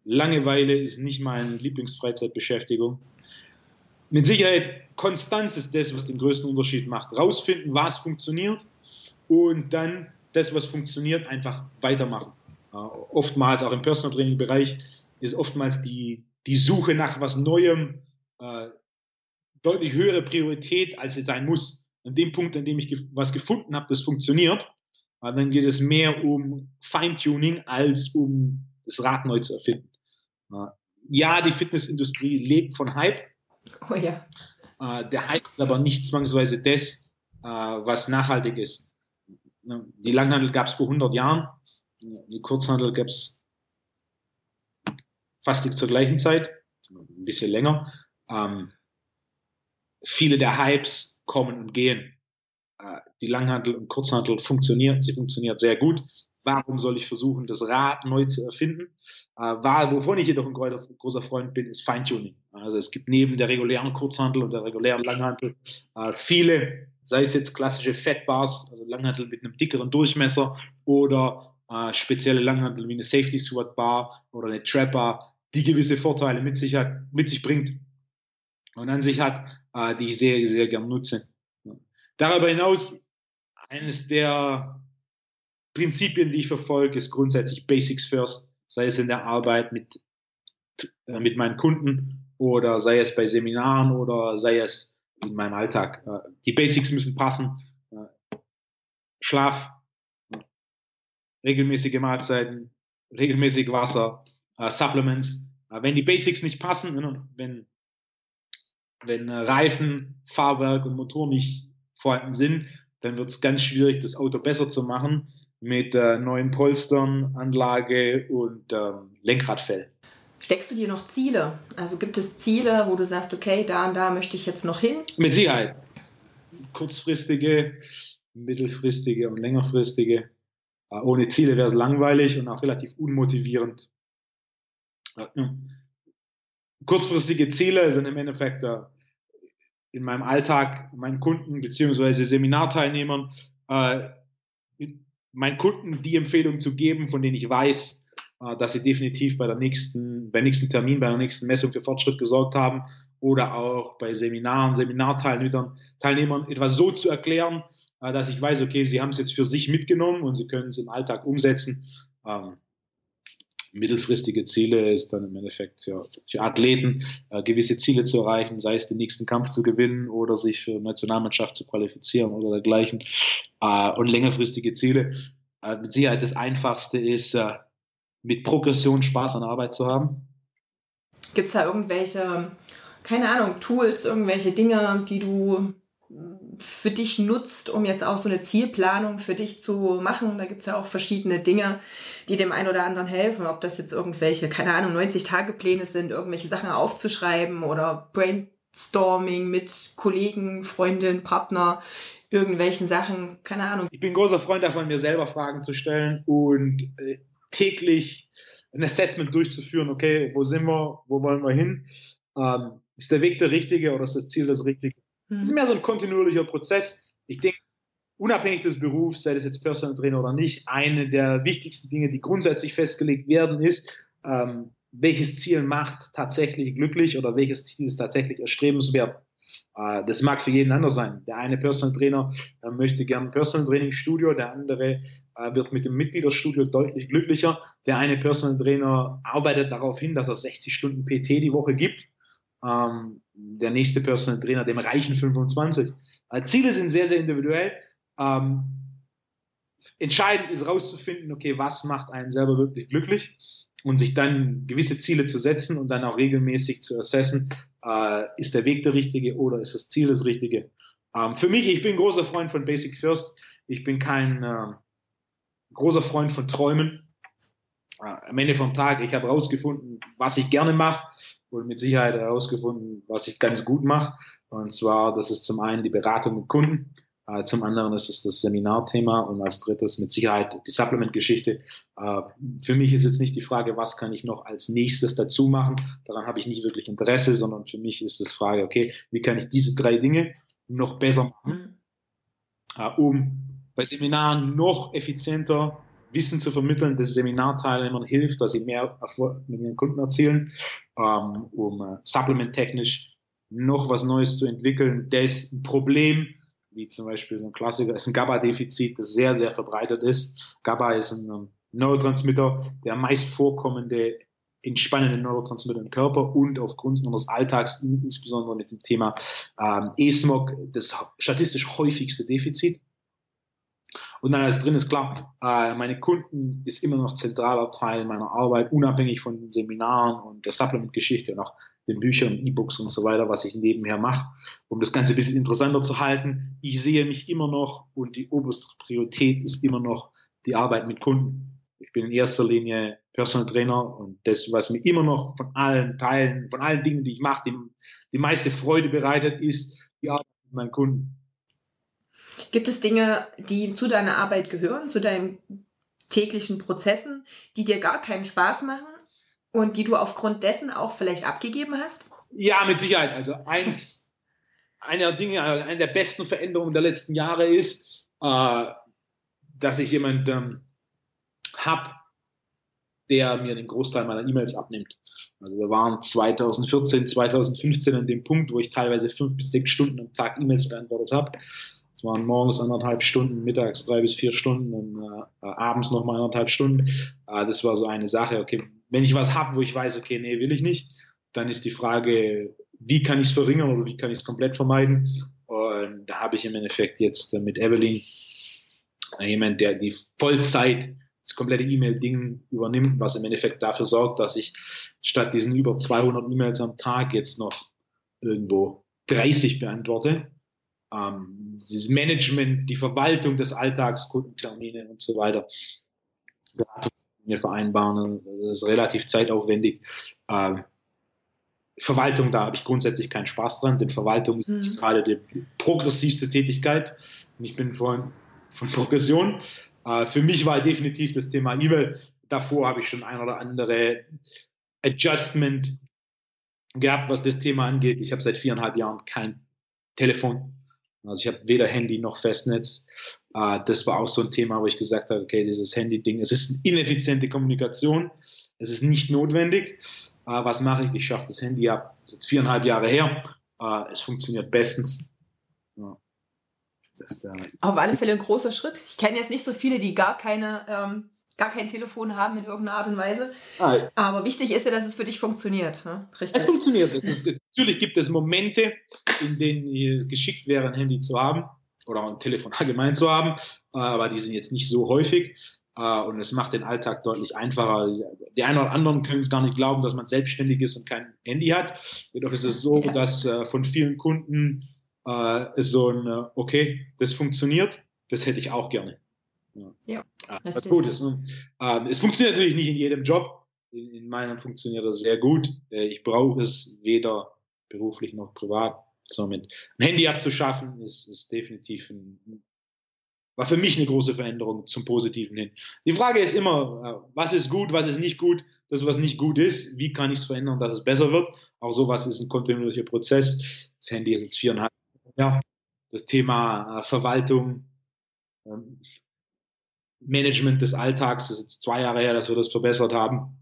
Langeweile ist nicht meine Lieblingsfreizeitbeschäftigung. Mit Sicherheit, Konstanz ist das, was den größten Unterschied macht. Rausfinden, was funktioniert und dann das, was funktioniert, einfach weitermachen. Äh, oftmals, auch im Personal Training Bereich, ist oftmals die, die Suche nach was Neuem äh, deutlich höhere Priorität, als sie sein muss. An dem Punkt, an dem ich was gefunden habe, das funktioniert, äh, dann geht es mehr um Feintuning als um das Rad neu zu erfinden. Ja, die Fitnessindustrie lebt von Hype. Oh ja. Äh, der Hype ist aber nicht zwangsweise das, äh, was nachhaltig ist. Die Langhandel gab es vor 100 Jahren, die Kurzhandel gab es fast zur gleichen Zeit, ein bisschen länger. Ähm, viele der Hypes kommen und gehen. Äh, die Langhandel und Kurzhandel funktioniert, sie funktioniert sehr gut. Warum soll ich versuchen, das Rad neu zu erfinden? Äh, wovon ich jedoch ein großer Freund bin, ist Feintuning. Also es gibt neben der regulären Kurzhandel und der regulären Langhandel äh, viele, sei es jetzt klassische Fettbars, also Langhandel mit einem dickeren Durchmesser oder spezielle Langhandel wie eine Safety Sword Bar oder eine Trap Bar, die gewisse Vorteile mit sich, hat, mit sich bringt und an sich hat, die ich sehr, sehr gern nutze. Darüber hinaus, eines der Prinzipien, die ich verfolge, ist grundsätzlich Basics First, sei es in der Arbeit mit, äh, mit meinen Kunden oder sei es bei Seminaren oder sei es in meinem Alltag. Äh, die Basics müssen passen. Äh, Schlaf, regelmäßige Mahlzeiten, regelmäßig Wasser, Supplements. Wenn die Basics nicht passen, wenn, wenn Reifen, Fahrwerk und Motor nicht vorhanden sind, dann wird es ganz schwierig, das Auto besser zu machen mit äh, neuen Polstern, Anlage und ähm, Lenkradfell. Steckst du dir noch Ziele? Also gibt es Ziele, wo du sagst, okay, da und da möchte ich jetzt noch hin? Mit Sicherheit. Kurzfristige, mittelfristige und längerfristige. Äh, ohne Ziele wäre es langweilig und auch relativ unmotivierend. Äh, kurzfristige Ziele sind im Endeffekt äh, in meinem Alltag meinen Kunden bzw. Seminarteilnehmern äh, meinen Kunden die Empfehlung zu geben, von denen ich weiß, äh, dass sie definitiv bei der nächsten, beim nächsten Termin, bei der nächsten Messung für Fortschritt gesorgt haben oder auch bei Seminaren, Seminarteilnehmern Teilnehmern etwas so zu erklären, äh, dass ich weiß, okay, sie haben es jetzt für sich mitgenommen und sie können es im Alltag umsetzen. Ähm, mittelfristige Ziele ist dann im Endeffekt für, für Athleten äh, gewisse Ziele zu erreichen, sei es den nächsten Kampf zu gewinnen oder sich für Nationalmannschaft zu qualifizieren oder dergleichen. Äh, und längerfristige Ziele. Äh, mit Sicherheit das Einfachste ist, äh, mit Progression Spaß an Arbeit zu haben. Gibt es da irgendwelche, keine Ahnung, Tools, irgendwelche Dinge, die du für dich nutzt, um jetzt auch so eine Zielplanung für dich zu machen. Da gibt es ja auch verschiedene Dinge, die dem einen oder anderen helfen. Ob das jetzt irgendwelche, keine Ahnung, 90-Tage-Pläne sind, irgendwelche Sachen aufzuschreiben oder Brainstorming mit Kollegen, Freundinnen, Partner, irgendwelchen Sachen, keine Ahnung. Ich bin großer Freund davon, mir selber Fragen zu stellen und äh, täglich ein Assessment durchzuführen. Okay, wo sind wir? Wo wollen wir hin? Ähm, ist der Weg der richtige oder ist das Ziel das richtige? Es ist mhm. mehr so ein kontinuierlicher Prozess. Ich denke, unabhängig des Berufs, sei das jetzt Personal Trainer oder nicht, eine der wichtigsten Dinge, die grundsätzlich festgelegt werden, ist, ähm, welches Ziel macht tatsächlich glücklich oder welches Ziel ist tatsächlich erstrebenswert. Äh, das mag für jeden anders sein. Der eine Personal Trainer äh, möchte gern ein Personal Training Studio, der andere äh, wird mit dem Mitgliederstudio deutlich glücklicher. Der eine Personal Trainer arbeitet darauf hin, dass er 60 Stunden PT die Woche gibt ähm, der nächste Personal Trainer, dem reichen 25. Also Ziele sind sehr, sehr individuell. Ähm, entscheidend ist herauszufinden, okay, was macht einen selber wirklich glücklich und sich dann gewisse Ziele zu setzen und dann auch regelmäßig zu assessen, äh, ist der Weg der richtige oder ist das Ziel das richtige. Ähm, für mich, ich bin großer Freund von Basic First. Ich bin kein äh, großer Freund von Träumen. Äh, am Ende vom Tag, ich habe herausgefunden, was ich gerne mache und mit Sicherheit herausgefunden, was ich ganz gut mache. Und zwar, das ist zum einen die Beratung mit Kunden, äh, zum anderen ist es das Seminarthema und als drittes mit Sicherheit die Supplement-Geschichte. Äh, für mich ist jetzt nicht die Frage, was kann ich noch als nächstes dazu machen. Daran habe ich nicht wirklich Interesse, sondern für mich ist es Frage, okay, wie kann ich diese drei Dinge noch besser machen, mhm. äh, um bei Seminaren noch effizienter Wissen zu vermitteln, das Seminarteilnehmern hilft, dass sie mehr Erfolg mit ihren Kunden erzielen, ähm, um äh, supplement-technisch noch was Neues zu entwickeln, das ein Problem, wie zum Beispiel so ein Klassiker, ist ein GABA-Defizit, das sehr, sehr verbreitet ist. GABA ist ein um, Neurotransmitter, der meist vorkommende entspannende Neurotransmitter im Körper und aufgrund unseres Alltags, insbesondere mit dem Thema ähm, E-Smog, das statistisch häufigste Defizit. Und dann alles drin ist klar, äh, meine Kunden ist immer noch zentraler Teil meiner Arbeit, unabhängig von den Seminaren und der Supplement-Geschichte und auch den Büchern, E-Books und so weiter, was ich nebenher mache, um das Ganze ein bisschen interessanter zu halten. Ich sehe mich immer noch und die oberste Priorität ist immer noch die Arbeit mit Kunden. Ich bin in erster Linie Personal Trainer und das, was mir immer noch von allen Teilen, von allen Dingen, die ich mache, die, die meiste Freude bereitet, ist die Arbeit mit meinen Kunden. Gibt es Dinge, die zu deiner Arbeit gehören, zu deinen täglichen Prozessen, die dir gar keinen Spaß machen und die du aufgrund dessen auch vielleicht abgegeben hast? Ja, mit Sicherheit. Also eins, eine der Dinge, eine der besten Veränderungen der letzten Jahre ist, äh, dass ich jemanden ähm, habe, der mir den Großteil meiner E-Mails abnimmt. Also wir waren 2014, 2015 an dem Punkt, wo ich teilweise fünf bis sechs Stunden am Tag E-Mails beantwortet habe. Waren morgens anderthalb Stunden, mittags drei bis vier Stunden und äh, abends nochmal anderthalb Stunden. Äh, das war so eine Sache, okay, wenn ich was habe, wo ich weiß, okay, nee, will ich nicht, dann ist die Frage, wie kann ich es verringern oder wie kann ich es komplett vermeiden? Und da habe ich im Endeffekt jetzt mit Evelyn jemand, der die Vollzeit das komplette E-Mail-Ding übernimmt, was im Endeffekt dafür sorgt, dass ich statt diesen über 200 E-Mails am Tag jetzt noch irgendwo 30 beantworte. Ähm, dieses Management, die Verwaltung des Alltags, Kundentermine und so weiter, Beratungslinien vereinbaren, das ist relativ zeitaufwendig. Ähm, Verwaltung, da habe ich grundsätzlich keinen Spaß dran, denn Verwaltung ist mhm. gerade die progressivste Tätigkeit. Und ich bin von, von Progression. Äh, für mich war definitiv das Thema E-Mail. Davor habe ich schon ein oder andere Adjustment gehabt, was das Thema angeht. Ich habe seit viereinhalb Jahren kein Telefon. Also ich habe weder Handy noch Festnetz. Äh, das war auch so ein Thema, wo ich gesagt habe, okay, dieses Handy-Ding, es ist eine ineffiziente Kommunikation. Es ist nicht notwendig. Äh, was mache ich? Ich schaffe das Handy ab. Das ist viereinhalb Jahre her. es funktioniert bestens. Ja. Das, äh, Auf alle Fälle ein großer Schritt. Ich kenne jetzt nicht so viele, die gar keine, ähm, gar kein Telefon haben in irgendeiner Art und Weise. Ah, Aber wichtig ist ja, dass es für dich funktioniert. Ne? Richtig. Es funktioniert. Es ist, natürlich gibt es Momente, in denen es geschickt wäre, ein Handy zu haben oder ein Telefon allgemein zu haben, aber die sind jetzt nicht so häufig. Äh, und es macht den Alltag deutlich einfacher. Die einen oder anderen können es gar nicht glauben, dass man selbstständig ist und kein Handy hat. Jedoch ist es so, ja. dass äh, von vielen Kunden äh, so ein, äh, okay, das funktioniert, das hätte ich auch gerne. Ja, ja das gut. Es, äh, es funktioniert natürlich nicht in jedem Job. In, in meinem funktioniert das sehr gut. Äh, ich brauche es weder beruflich noch privat. Somit ein Handy abzuschaffen, ist, ist definitiv ein, war für mich eine große Veränderung zum Positiven hin. Die Frage ist immer, äh, was ist gut, was ist nicht gut. Das, was nicht gut ist, wie kann ich es verändern, dass es besser wird. Auch sowas ist ein kontinuierlicher Prozess. Das Handy ist jetzt viereinhalb ja, das Thema äh, Verwaltung, ähm, Management des Alltags, das ist jetzt zwei Jahre her, dass wir das verbessert haben.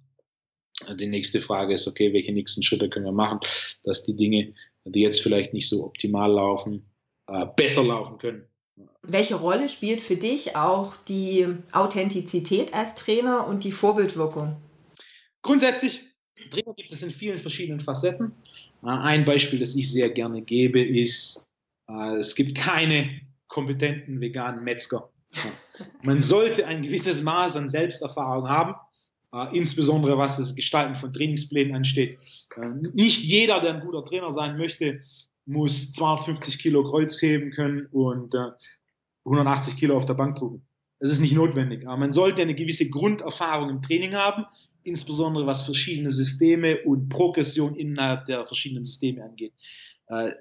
Äh, die nächste Frage ist, okay, welche nächsten Schritte können wir machen, dass die Dinge, die jetzt vielleicht nicht so optimal laufen, äh, besser laufen können. Welche Rolle spielt für dich auch die Authentizität als Trainer und die Vorbildwirkung? Grundsätzlich Trainer gibt es in vielen verschiedenen Facetten. Ein Beispiel, das ich sehr gerne gebe, ist, es gibt keine kompetenten veganen Metzger. Man sollte ein gewisses Maß an Selbsterfahrung haben, insbesondere was das Gestalten von Trainingsplänen ansteht. Nicht jeder, der ein guter Trainer sein möchte, muss 250 Kilo Kreuz heben können und 180 Kilo auf der Bank drücken. Das ist nicht notwendig. Aber man sollte eine gewisse Grunderfahrung im Training haben, insbesondere was verschiedene Systeme und Progression innerhalb der verschiedenen Systeme angeht. Äh,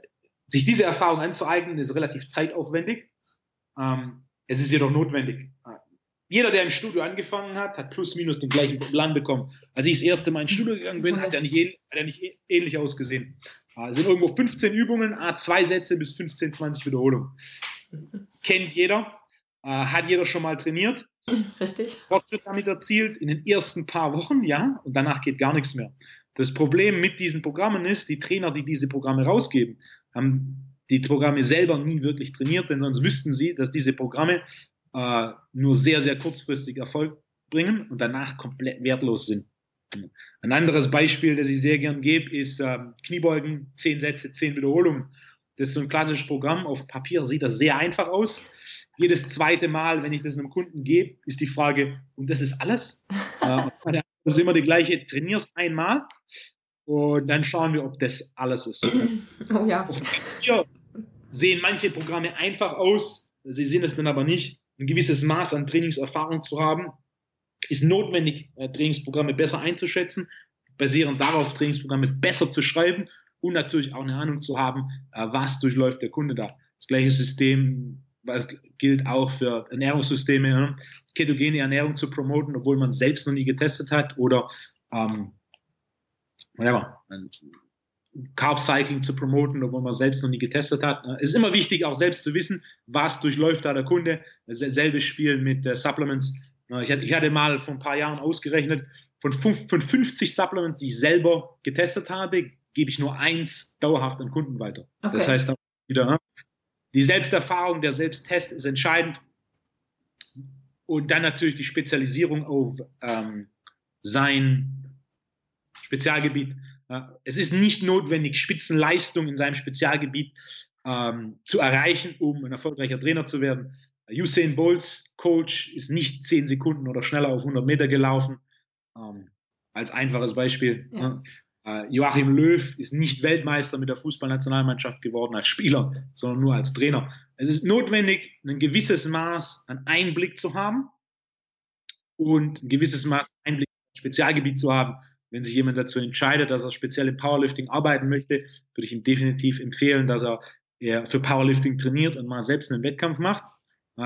sich diese Erfahrung anzueignen, ist relativ zeitaufwendig. Ähm, es ist jedoch notwendig. Jeder, der im Studio angefangen hat, hat plus minus den gleichen Plan bekommen. Als ich das erste Mal ins Studio gegangen bin, hat er nicht, hat er nicht ähnlich ausgesehen. Äh, es sind irgendwo 15 Übungen, zwei Sätze bis 15, 20 Wiederholungen. Kennt jeder, äh, hat jeder schon mal trainiert. Richtig. Fortschritt damit erzielt in den ersten paar Wochen, ja, und danach geht gar nichts mehr. Das Problem mit diesen Programmen ist, die Trainer, die diese Programme rausgeben, haben die Programme selber nie wirklich trainiert, denn sonst wüssten sie, dass diese Programme äh, nur sehr, sehr kurzfristig Erfolg bringen und danach komplett wertlos sind. Ein anderes Beispiel, das ich sehr gern gebe, ist äh, Kniebeugen, zehn Sätze, zehn Wiederholungen. Das ist so ein klassisches Programm. Auf Papier sieht das sehr einfach aus jedes zweite Mal, wenn ich das einem Kunden gebe, ist die Frage, und das ist alles? äh, das ist immer die gleiche, trainierst einmal und dann schauen wir, ob das alles ist. Oh ja. Hier sehen manche Programme einfach aus, sie sind es dann aber nicht. Ein gewisses Maß an Trainingserfahrung zu haben, ist notwendig, äh, Trainingsprogramme besser einzuschätzen, basierend darauf Trainingsprogramme besser zu schreiben und natürlich auch eine Ahnung zu haben, äh, was durchläuft der Kunde da. Das gleiche System was gilt auch für Ernährungssysteme, ne? ketogene Ernährung zu promoten, obwohl man selbst noch nie getestet hat oder ähm, whatever, Carb Cycling zu promoten, obwohl man selbst noch nie getestet hat. Es ist immer wichtig, auch selbst zu wissen, was durchläuft da der Kunde. Selbes Spiel mit äh, Supplements. Ich hatte mal vor ein paar Jahren ausgerechnet, von, fünf, von 50 Supplements, die ich selber getestet habe, gebe ich nur eins dauerhaft an Kunden weiter. Okay. Das heißt, wieder, ne? Die Selbsterfahrung, der Selbsttest ist entscheidend. Und dann natürlich die Spezialisierung auf ähm, sein Spezialgebiet. Es ist nicht notwendig, Spitzenleistung in seinem Spezialgebiet ähm, zu erreichen, um ein erfolgreicher Trainer zu werden. Usain Bolts Coach ist nicht zehn Sekunden oder schneller auf 100 Meter gelaufen. Ähm, als einfaches Beispiel. Ja. Äh, Joachim Löw ist nicht Weltmeister mit der Fußballnationalmannschaft geworden als Spieler, sondern nur als Trainer. Es ist notwendig, ein gewisses Maß an Einblick zu haben und ein gewisses Maß an Einblick ins Spezialgebiet zu haben. Wenn sich jemand dazu entscheidet, dass er speziell im Powerlifting arbeiten möchte, würde ich ihm definitiv empfehlen, dass er für Powerlifting trainiert und mal selbst einen Wettkampf macht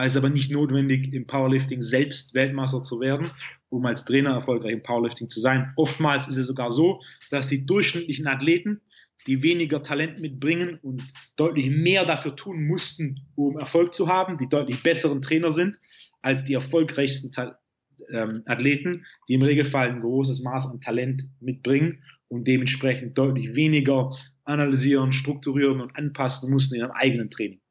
es ist aber nicht notwendig, im Powerlifting selbst Weltmeister zu werden, um als Trainer erfolgreich im Powerlifting zu sein. Oftmals ist es sogar so, dass die durchschnittlichen Athleten, die weniger Talent mitbringen und deutlich mehr dafür tun mussten, um Erfolg zu haben, die deutlich besseren Trainer sind als die erfolgreichsten ähm, Athleten, die im Regelfall ein großes Maß an Talent mitbringen und dementsprechend deutlich weniger analysieren, strukturieren und anpassen mussten in ihrem eigenen Training.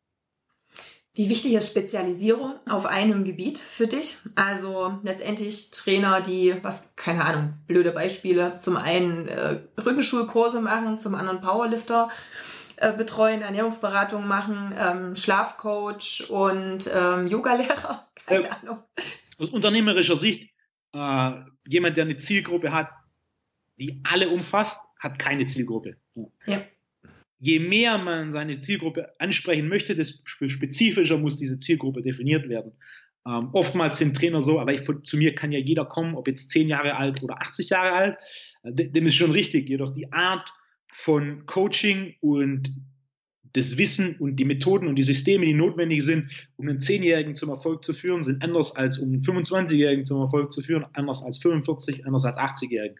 Wie wichtig ist Spezialisierung auf einem Gebiet für dich? Also letztendlich Trainer, die, was, keine Ahnung, blöde Beispiele, zum einen äh, Rückenschulkurse machen, zum anderen Powerlifter äh, betreuen, Ernährungsberatung machen, ähm, Schlafcoach und ähm, Yogalehrer, keine äh, Ahnung. Aus unternehmerischer Sicht, äh, jemand, der eine Zielgruppe hat, die alle umfasst, hat keine Zielgruppe. Ja je mehr man seine Zielgruppe ansprechen möchte, desto spezifischer muss diese Zielgruppe definiert werden. Ähm, oftmals sind Trainer so, aber ich, zu mir kann ja jeder kommen, ob jetzt 10 Jahre alt oder 80 Jahre alt, äh, dem ist schon richtig. Jedoch die Art von Coaching und das Wissen und die Methoden und die Systeme, die notwendig sind, um einen 10-Jährigen zum Erfolg zu führen, sind anders als um einen 25-Jährigen zum Erfolg zu führen, anders als 45, anders als 80-Jährigen.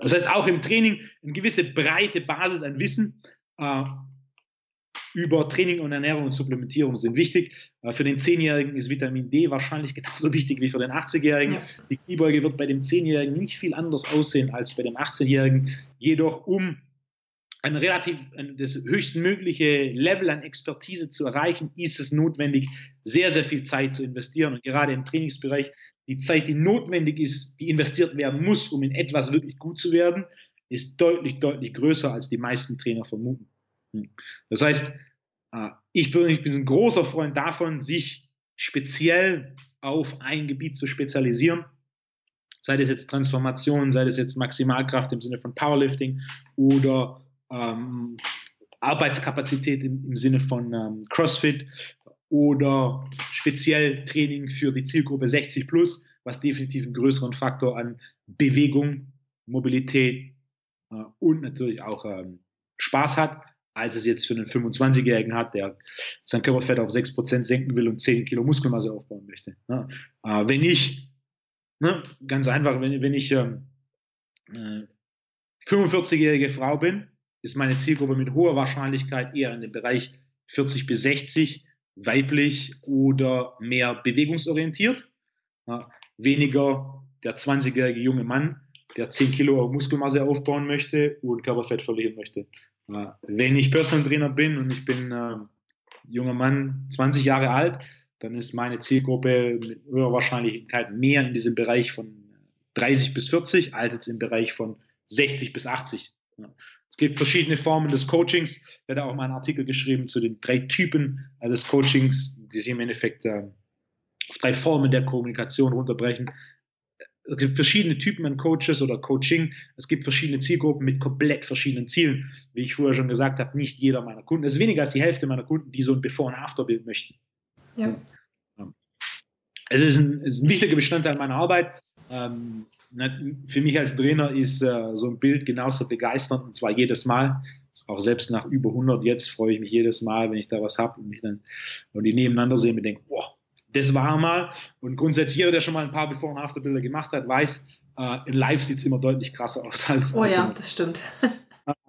Das heißt, auch im Training eine gewisse breite Basis an Wissen, äh, über Training und Ernährung und Supplementierung sind wichtig. Äh, für den 10-Jährigen ist Vitamin D wahrscheinlich genauso wichtig wie für den 80-Jährigen. Ja. Die Kniebeuge wird bei dem 10-Jährigen nicht viel anders aussehen als bei dem 80-Jährigen. Jedoch, um ein relativ das höchstmögliche Level an Expertise zu erreichen, ist es notwendig, sehr, sehr viel Zeit zu investieren. Und gerade im Trainingsbereich, die Zeit, die notwendig ist, die investiert werden muss, um in etwas wirklich gut zu werden, ist deutlich, deutlich größer, als die meisten Trainer vermuten. Hm. Das heißt, äh, ich bin, ich bin ein großer Freund davon, sich speziell auf ein Gebiet zu spezialisieren. Sei das jetzt Transformation, sei das jetzt Maximalkraft im Sinne von Powerlifting oder ähm, Arbeitskapazität im, im, Sinne von ähm, CrossFit oder speziell Training für die Zielgruppe 60 plus, was definitiv einen größeren Faktor an Bewegung, Mobilität äh, und natürlich auch ähm, Spaß hat, als es jetzt für einen 25-Jährigen hat, der sein Körperfett auf 6% senken will und 10 Kilo Muskelmasse aufbauen möchte. Ja. Äh, wenn ich, ne, ganz einfach, wenn, wenn ich ähm, äh, 45-jährige Frau bin, ist meine Zielgruppe mit hoher Wahrscheinlichkeit eher in dem Bereich 40 bis 60, weiblich oder mehr bewegungsorientiert. Ja, weniger der 20-jährige junge Mann, der 10 Kilo Muskelmasse aufbauen möchte und Körperfett verlieren möchte. Ja, wenn ich Personal Trainer bin und ich bin äh, junger Mann, 20 Jahre alt, dann ist meine Zielgruppe mit höherer Wahrscheinlichkeit mehr in diesem Bereich von 30 bis 40 als jetzt im Bereich von 60 bis 80. Ja. Es gibt verschiedene Formen des Coachings. Ich werde auch mal einen Artikel geschrieben zu den drei Typen äh, des Coachings, die sich im Endeffekt äh, auf drei Formen der Kommunikation runterbrechen. Es gibt verschiedene Typen an Coaches oder Coaching. Es gibt verschiedene Zielgruppen mit komplett verschiedenen Zielen. Wie ich vorher schon gesagt habe, nicht jeder meiner Kunden, es ist weniger als die Hälfte meiner Kunden, die so ein Before- und After-Bild möchten. Ja. Es ist ein, ist ein wichtiger Bestandteil meiner Arbeit. Ähm, für mich als Trainer ist äh, so ein Bild genauso begeisternd und zwar jedes Mal. Auch selbst nach über 100 jetzt freue ich mich jedes Mal, wenn ich da was habe und mich dann und die nebeneinander sehen und denke, boah, das war mal. Und grundsätzlich jeder, der schon mal ein paar Before- und After-Bilder gemacht hat, weiß, äh, in Live sieht es immer deutlich krasser aus als. Oh als ja, das stimmt.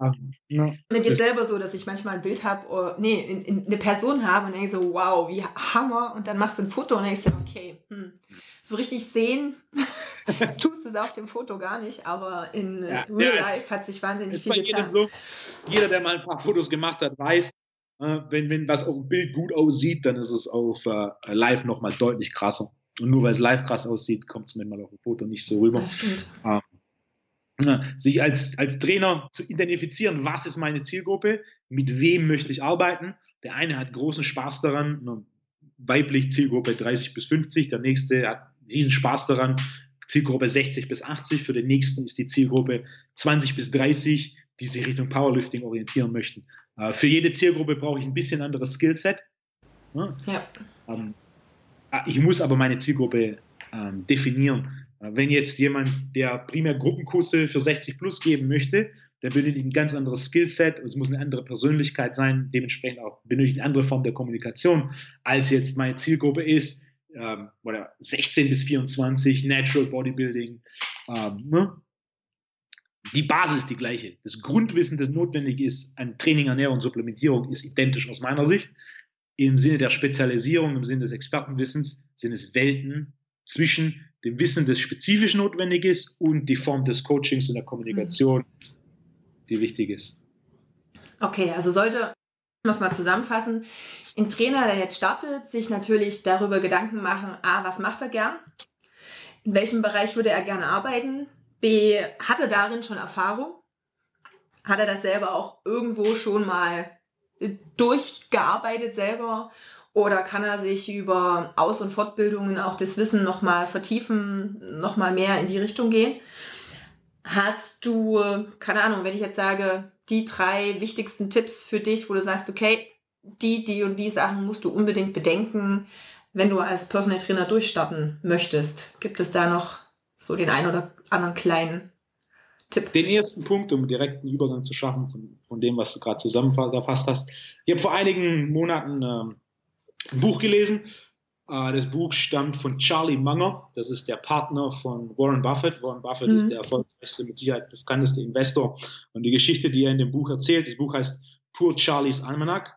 Ähm, ja, Mir geht es selber so, dass ich manchmal ein Bild habe, oh, nee, in, in eine Person habe und denke so, wow, wie Hammer. Und dann machst du ein Foto und denkst so, okay, hm, so richtig sehen tust es auf dem Foto gar nicht, aber in ja, Real ja, Life hat sich wahnsinnig viel getan. So, jeder, der mal ein paar Fotos gemacht hat, weiß, äh, wenn, wenn was auf dem Bild gut aussieht, dann ist es auf äh, Live nochmal deutlich krasser. Und nur weil es live krass aussieht, kommt es manchmal auf dem Foto nicht so rüber. Das stimmt. Ähm, sich als, als Trainer zu identifizieren, was ist meine Zielgruppe, mit wem möchte ich arbeiten. Der eine hat großen Spaß daran, eine weibliche Zielgruppe 30 bis 50, der nächste hat riesen Spaß daran, Zielgruppe 60 bis 80, für den nächsten ist die Zielgruppe 20 bis 30, die sich Richtung Powerlifting orientieren möchten. Äh, für jede Zielgruppe brauche ich ein bisschen anderes Skillset. Ja. Ähm, äh, ich muss aber meine Zielgruppe ähm, definieren. Äh, wenn jetzt jemand, der primär Gruppenkurse für 60 plus geben möchte, der benötigt ein ganz anderes Skillset und es muss eine andere Persönlichkeit sein, dementsprechend auch benötigt eine andere Form der Kommunikation, als jetzt meine Zielgruppe ist, ähm, oder 16 bis 24, Natural Bodybuilding. Ähm, ne? Die Basis ist die gleiche. Das Grundwissen, das notwendig ist an Training, Ernährung und Supplementierung, ist identisch aus meiner Sicht. Im Sinne der Spezialisierung, im Sinne des Expertenwissens sind es Welten zwischen dem Wissen, das spezifisch notwendig ist, und die Form des Coachings und der Kommunikation, die wichtig ist. Okay, also sollte, muss mal zusammenfassen, ein Trainer, der jetzt startet, sich natürlich darüber Gedanken machen, a, was macht er gern? In welchem Bereich würde er gerne arbeiten? B, hat er darin schon Erfahrung? Hat er das selber auch irgendwo schon mal durchgearbeitet selber? Oder kann er sich über Aus- und Fortbildungen auch das Wissen nochmal vertiefen, nochmal mehr in die Richtung gehen? Hast du, keine Ahnung, wenn ich jetzt sage, die drei wichtigsten Tipps für dich, wo du sagst, okay, die, die und die Sachen musst du unbedingt bedenken, wenn du als Personal Trainer durchstarten möchtest. Gibt es da noch so den einen oder anderen kleinen Tipp? Den ersten Punkt, um direkt einen Übergang zu schaffen von, von dem, was du gerade zusammengefasst hast. Ich habe vor einigen Monaten ähm, ein Buch gelesen. Äh, das Buch stammt von Charlie Munger. Das ist der Partner von Warren Buffett. Warren Buffett mhm. ist der erfolgreichste, mit Sicherheit bekannteste Investor. Und die Geschichte, die er in dem Buch erzählt, das Buch heißt Poor Charlie's Almanac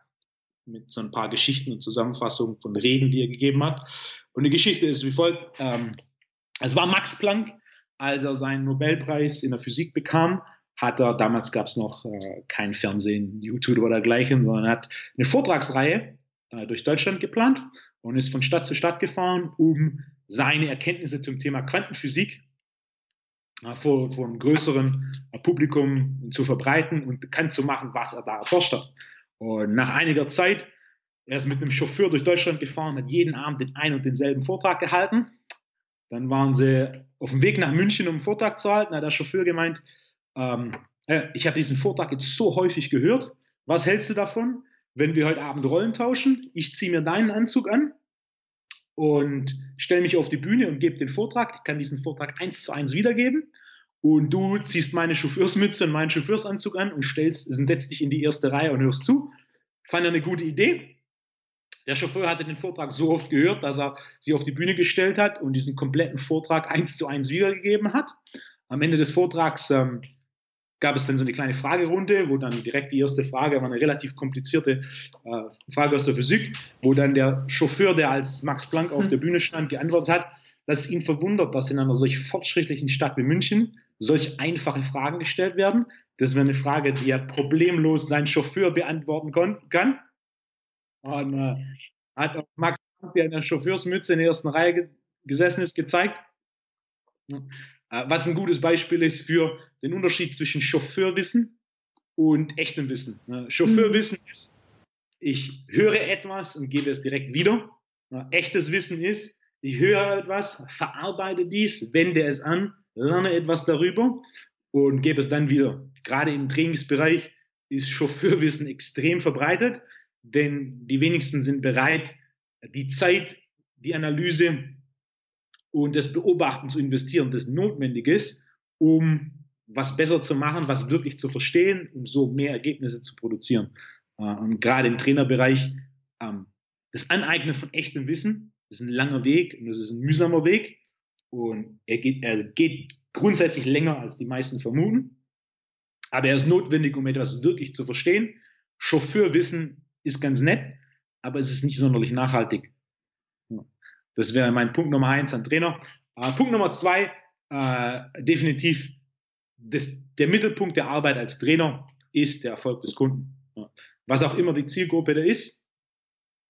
mit so ein paar Geschichten und Zusammenfassungen von Reden, die er gegeben hat. Und die Geschichte ist wie folgt. Ähm, es war Max Planck, als er seinen Nobelpreis in der Physik bekam, hat er, damals gab es noch äh, kein Fernsehen, YouTube oder dergleichen, sondern hat eine Vortragsreihe äh, durch Deutschland geplant und ist von Stadt zu Stadt gefahren, um seine Erkenntnisse zum Thema Quantenphysik vor, vor einem größeren Publikum zu verbreiten und bekannt zu machen, was er da erforscht hat. Und nach einiger Zeit, er ist mit einem Chauffeur durch Deutschland gefahren, hat jeden Abend den einen und denselben Vortrag gehalten. Dann waren sie auf dem Weg nach München, um einen Vortrag zu halten. Da hat der Chauffeur gemeint, ähm, ich habe diesen Vortrag jetzt so häufig gehört. Was hältst du davon, wenn wir heute Abend Rollen tauschen? Ich ziehe mir deinen Anzug an und stelle mich auf die Bühne und gebe den Vortrag. Ich kann diesen Vortrag eins zu eins wiedergeben. Und du ziehst meine Chauffeursmütze und meinen Chauffeursanzug an und stellst, setzt dich in die erste Reihe und hörst zu. Fand er eine gute Idee. Der Chauffeur hatte den Vortrag so oft gehört, dass er sich auf die Bühne gestellt hat und diesen kompletten Vortrag eins zu eins wiedergegeben hat. Am Ende des Vortrags ähm, gab es dann so eine kleine Fragerunde, wo dann direkt die erste Frage war eine relativ komplizierte äh, Frage aus der Physik, wo dann der Chauffeur, der als Max Planck auf der Bühne stand, geantwortet hat, dass es ihn verwundert, dass in einer solch fortschrittlichen Stadt wie München solch einfache Fragen gestellt werden. Das wäre eine Frage, die er problemlos sein Chauffeur beantworten kann. Und äh, hat auch Max Planck, der in der Chauffeursmütze in der ersten Reihe gesessen ist, gezeigt. Äh, was ein gutes Beispiel ist für den Unterschied zwischen Chauffeurwissen und echtem Wissen. Chauffeurwissen mhm. ist, ich höre etwas und gebe es direkt wieder. Echtes Wissen ist, ich höre etwas, verarbeite dies, wende es an, lerne etwas darüber und gebe es dann wieder. Gerade im Trainingsbereich ist Chauffeurwissen extrem verbreitet, denn die wenigsten sind bereit, die Zeit, die Analyse und das Beobachten zu investieren, das notwendig ist, um was besser zu machen, was wirklich zu verstehen und so mehr Ergebnisse zu produzieren. Äh, und gerade im Trainerbereich, ähm, das Aneignen von echtem Wissen ist ein langer Weg und das ist ein mühsamer Weg und er geht, er geht grundsätzlich länger, als die meisten vermuten, aber er ist notwendig, um etwas wirklich zu verstehen. Chauffeurwissen ist ganz nett, aber es ist nicht sonderlich nachhaltig. Das wäre mein Punkt Nummer eins an Trainer. Äh, Punkt Nummer zwei, äh, definitiv, das, der Mittelpunkt der Arbeit als Trainer ist der Erfolg des Kunden. Ja. Was auch immer die Zielgruppe da ist,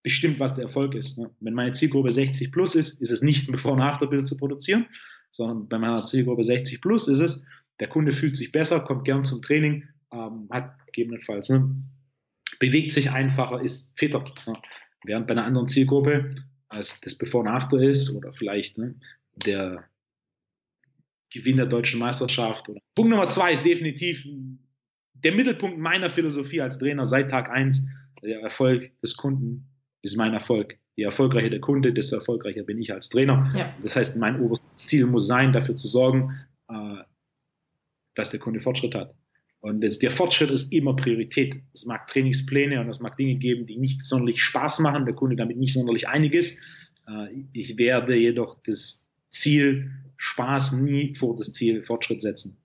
bestimmt, was der Erfolg ist. Ja. Wenn meine Zielgruppe 60 plus ist, ist es nicht ein Bevor- und Nachterbild zu produzieren, sondern bei meiner Zielgruppe 60 plus ist es, der Kunde fühlt sich besser, kommt gern zum Training, ähm, hat gegebenenfalls, ne, bewegt sich einfacher, ist fitter. Ja. Während bei einer anderen Zielgruppe als das Before and After ist oder vielleicht ne, der Gewinn der deutschen Meisterschaft. Oder. Punkt Nummer zwei ist definitiv der Mittelpunkt meiner Philosophie als Trainer seit Tag eins. Der Erfolg des Kunden ist mein Erfolg. Je erfolgreicher der Kunde, desto erfolgreicher bin ich als Trainer. Ja. Das heißt, mein oberstes Ziel muss sein, dafür zu sorgen, äh, dass der Kunde Fortschritt hat. Und das, der Fortschritt ist immer Priorität. Es mag Trainingspläne und es mag Dinge geben, die nicht sonderlich Spaß machen, der Kunde damit nicht sonderlich einig ist. Äh, ich werde jedoch das Ziel Spaß nie vor das Ziel Fortschritt setzen.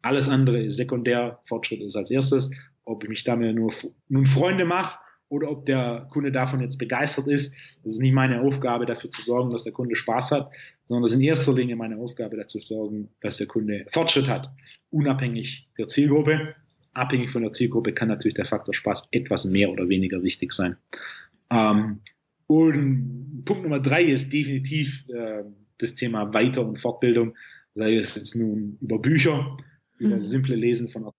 Alles andere ist sekundär, Fortschritt ist als erstes. Ob ich mich damit nur nun Freunde mache oder ob der Kunde davon jetzt begeistert ist. Das ist nicht meine Aufgabe, dafür zu sorgen, dass der Kunde Spaß hat, sondern es ist in erster Linie meine Aufgabe, dazu zu sorgen, dass der Kunde Fortschritt hat, unabhängig der Zielgruppe. Abhängig von der Zielgruppe kann natürlich der Faktor Spaß etwas mehr oder weniger wichtig sein. Ähm, und Punkt Nummer drei ist definitiv äh, das Thema Weiter- und Fortbildung, sei es jetzt nun über Bücher, über mhm. simple Lesen von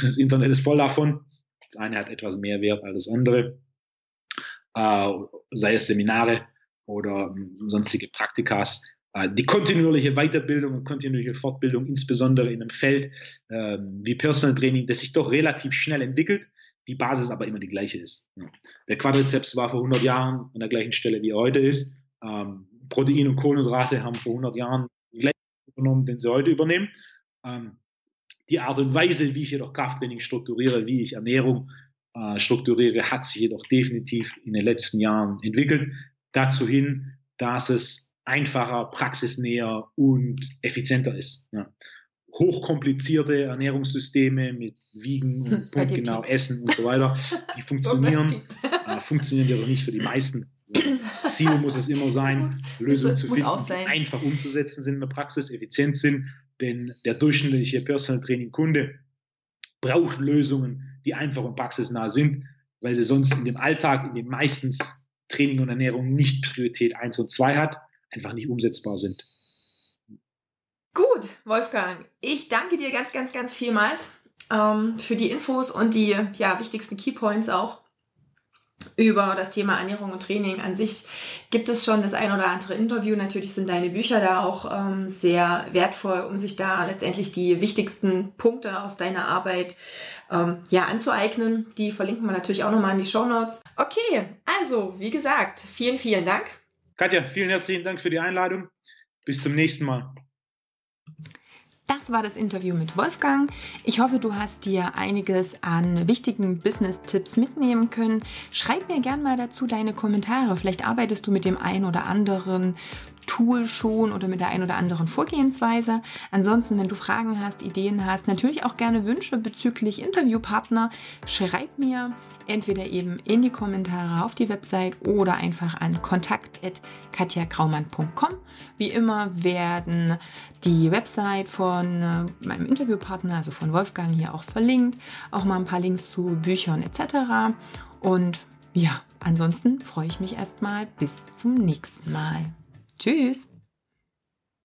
Das Internet ist voll davon. Das eine hat etwas mehr Wert als das andere äh, sei es Seminare oder sonstige Praktikas. Äh, die kontinuierliche Weiterbildung und kontinuierliche Fortbildung, insbesondere in einem Feld äh, wie Personal Training, das sich doch relativ schnell entwickelt, die Basis aber immer die gleiche ist. Ja. Der Quadrizeps war vor 100 Jahren an der gleichen Stelle, wie er heute ist. Ähm, Protein und Kohlenhydrate haben vor 100 Jahren den gleichen übernommen, den sie heute übernehmen. Ähm, die Art und Weise, wie ich jedoch Krafttraining strukturiere, wie ich Ernährung äh, strukturiere, hat sich jedoch definitiv in den letzten Jahren entwickelt. Dazu hin, dass es einfacher, praxisnäher und effizienter ist. Ja. Hochkomplizierte Ernährungssysteme mit Wiegen und punktgenau Essen und so weiter, die funktionieren, äh, funktionieren jedoch nicht für die meisten. Also, Ziel muss es immer sein, Lösungen zu finden, die einfach umzusetzen sind in der Praxis, effizient sind, denn der durchschnittliche Personal Training Kunde braucht Lösungen, die einfach und praxisnah sind, weil sie sonst in dem Alltag, in dem meistens Training und Ernährung nicht Priorität 1 und 2 hat, einfach nicht umsetzbar sind. Gut, Wolfgang, ich danke dir ganz, ganz, ganz vielmals ähm, für die Infos und die ja, wichtigsten Keypoints auch über das Thema Ernährung und Training an sich gibt es schon das ein oder andere Interview. Natürlich sind deine Bücher da auch ähm, sehr wertvoll, um sich da letztendlich die wichtigsten Punkte aus deiner Arbeit ähm, ja, anzueignen. Die verlinken wir natürlich auch nochmal in die Show Notes. Okay, also wie gesagt, vielen, vielen Dank. Katja, vielen herzlichen Dank für die Einladung. Bis zum nächsten Mal. Das war das Interview mit Wolfgang. Ich hoffe, du hast dir einiges an wichtigen Business-Tipps mitnehmen können. Schreib mir gerne mal dazu deine Kommentare. Vielleicht arbeitest du mit dem einen oder anderen Tool schon oder mit der ein oder anderen Vorgehensweise. Ansonsten, wenn du Fragen hast, Ideen hast, natürlich auch gerne Wünsche bezüglich Interviewpartner, schreib mir entweder eben in die Kommentare auf die Website oder einfach an kontakt.katjakraumann.com. Wie immer werden die Website von äh, meinem Interviewpartner, also von Wolfgang, hier auch verlinkt. Auch mal ein paar Links zu Büchern etc. Und ja, ansonsten freue ich mich erstmal bis zum nächsten Mal. Tschüss!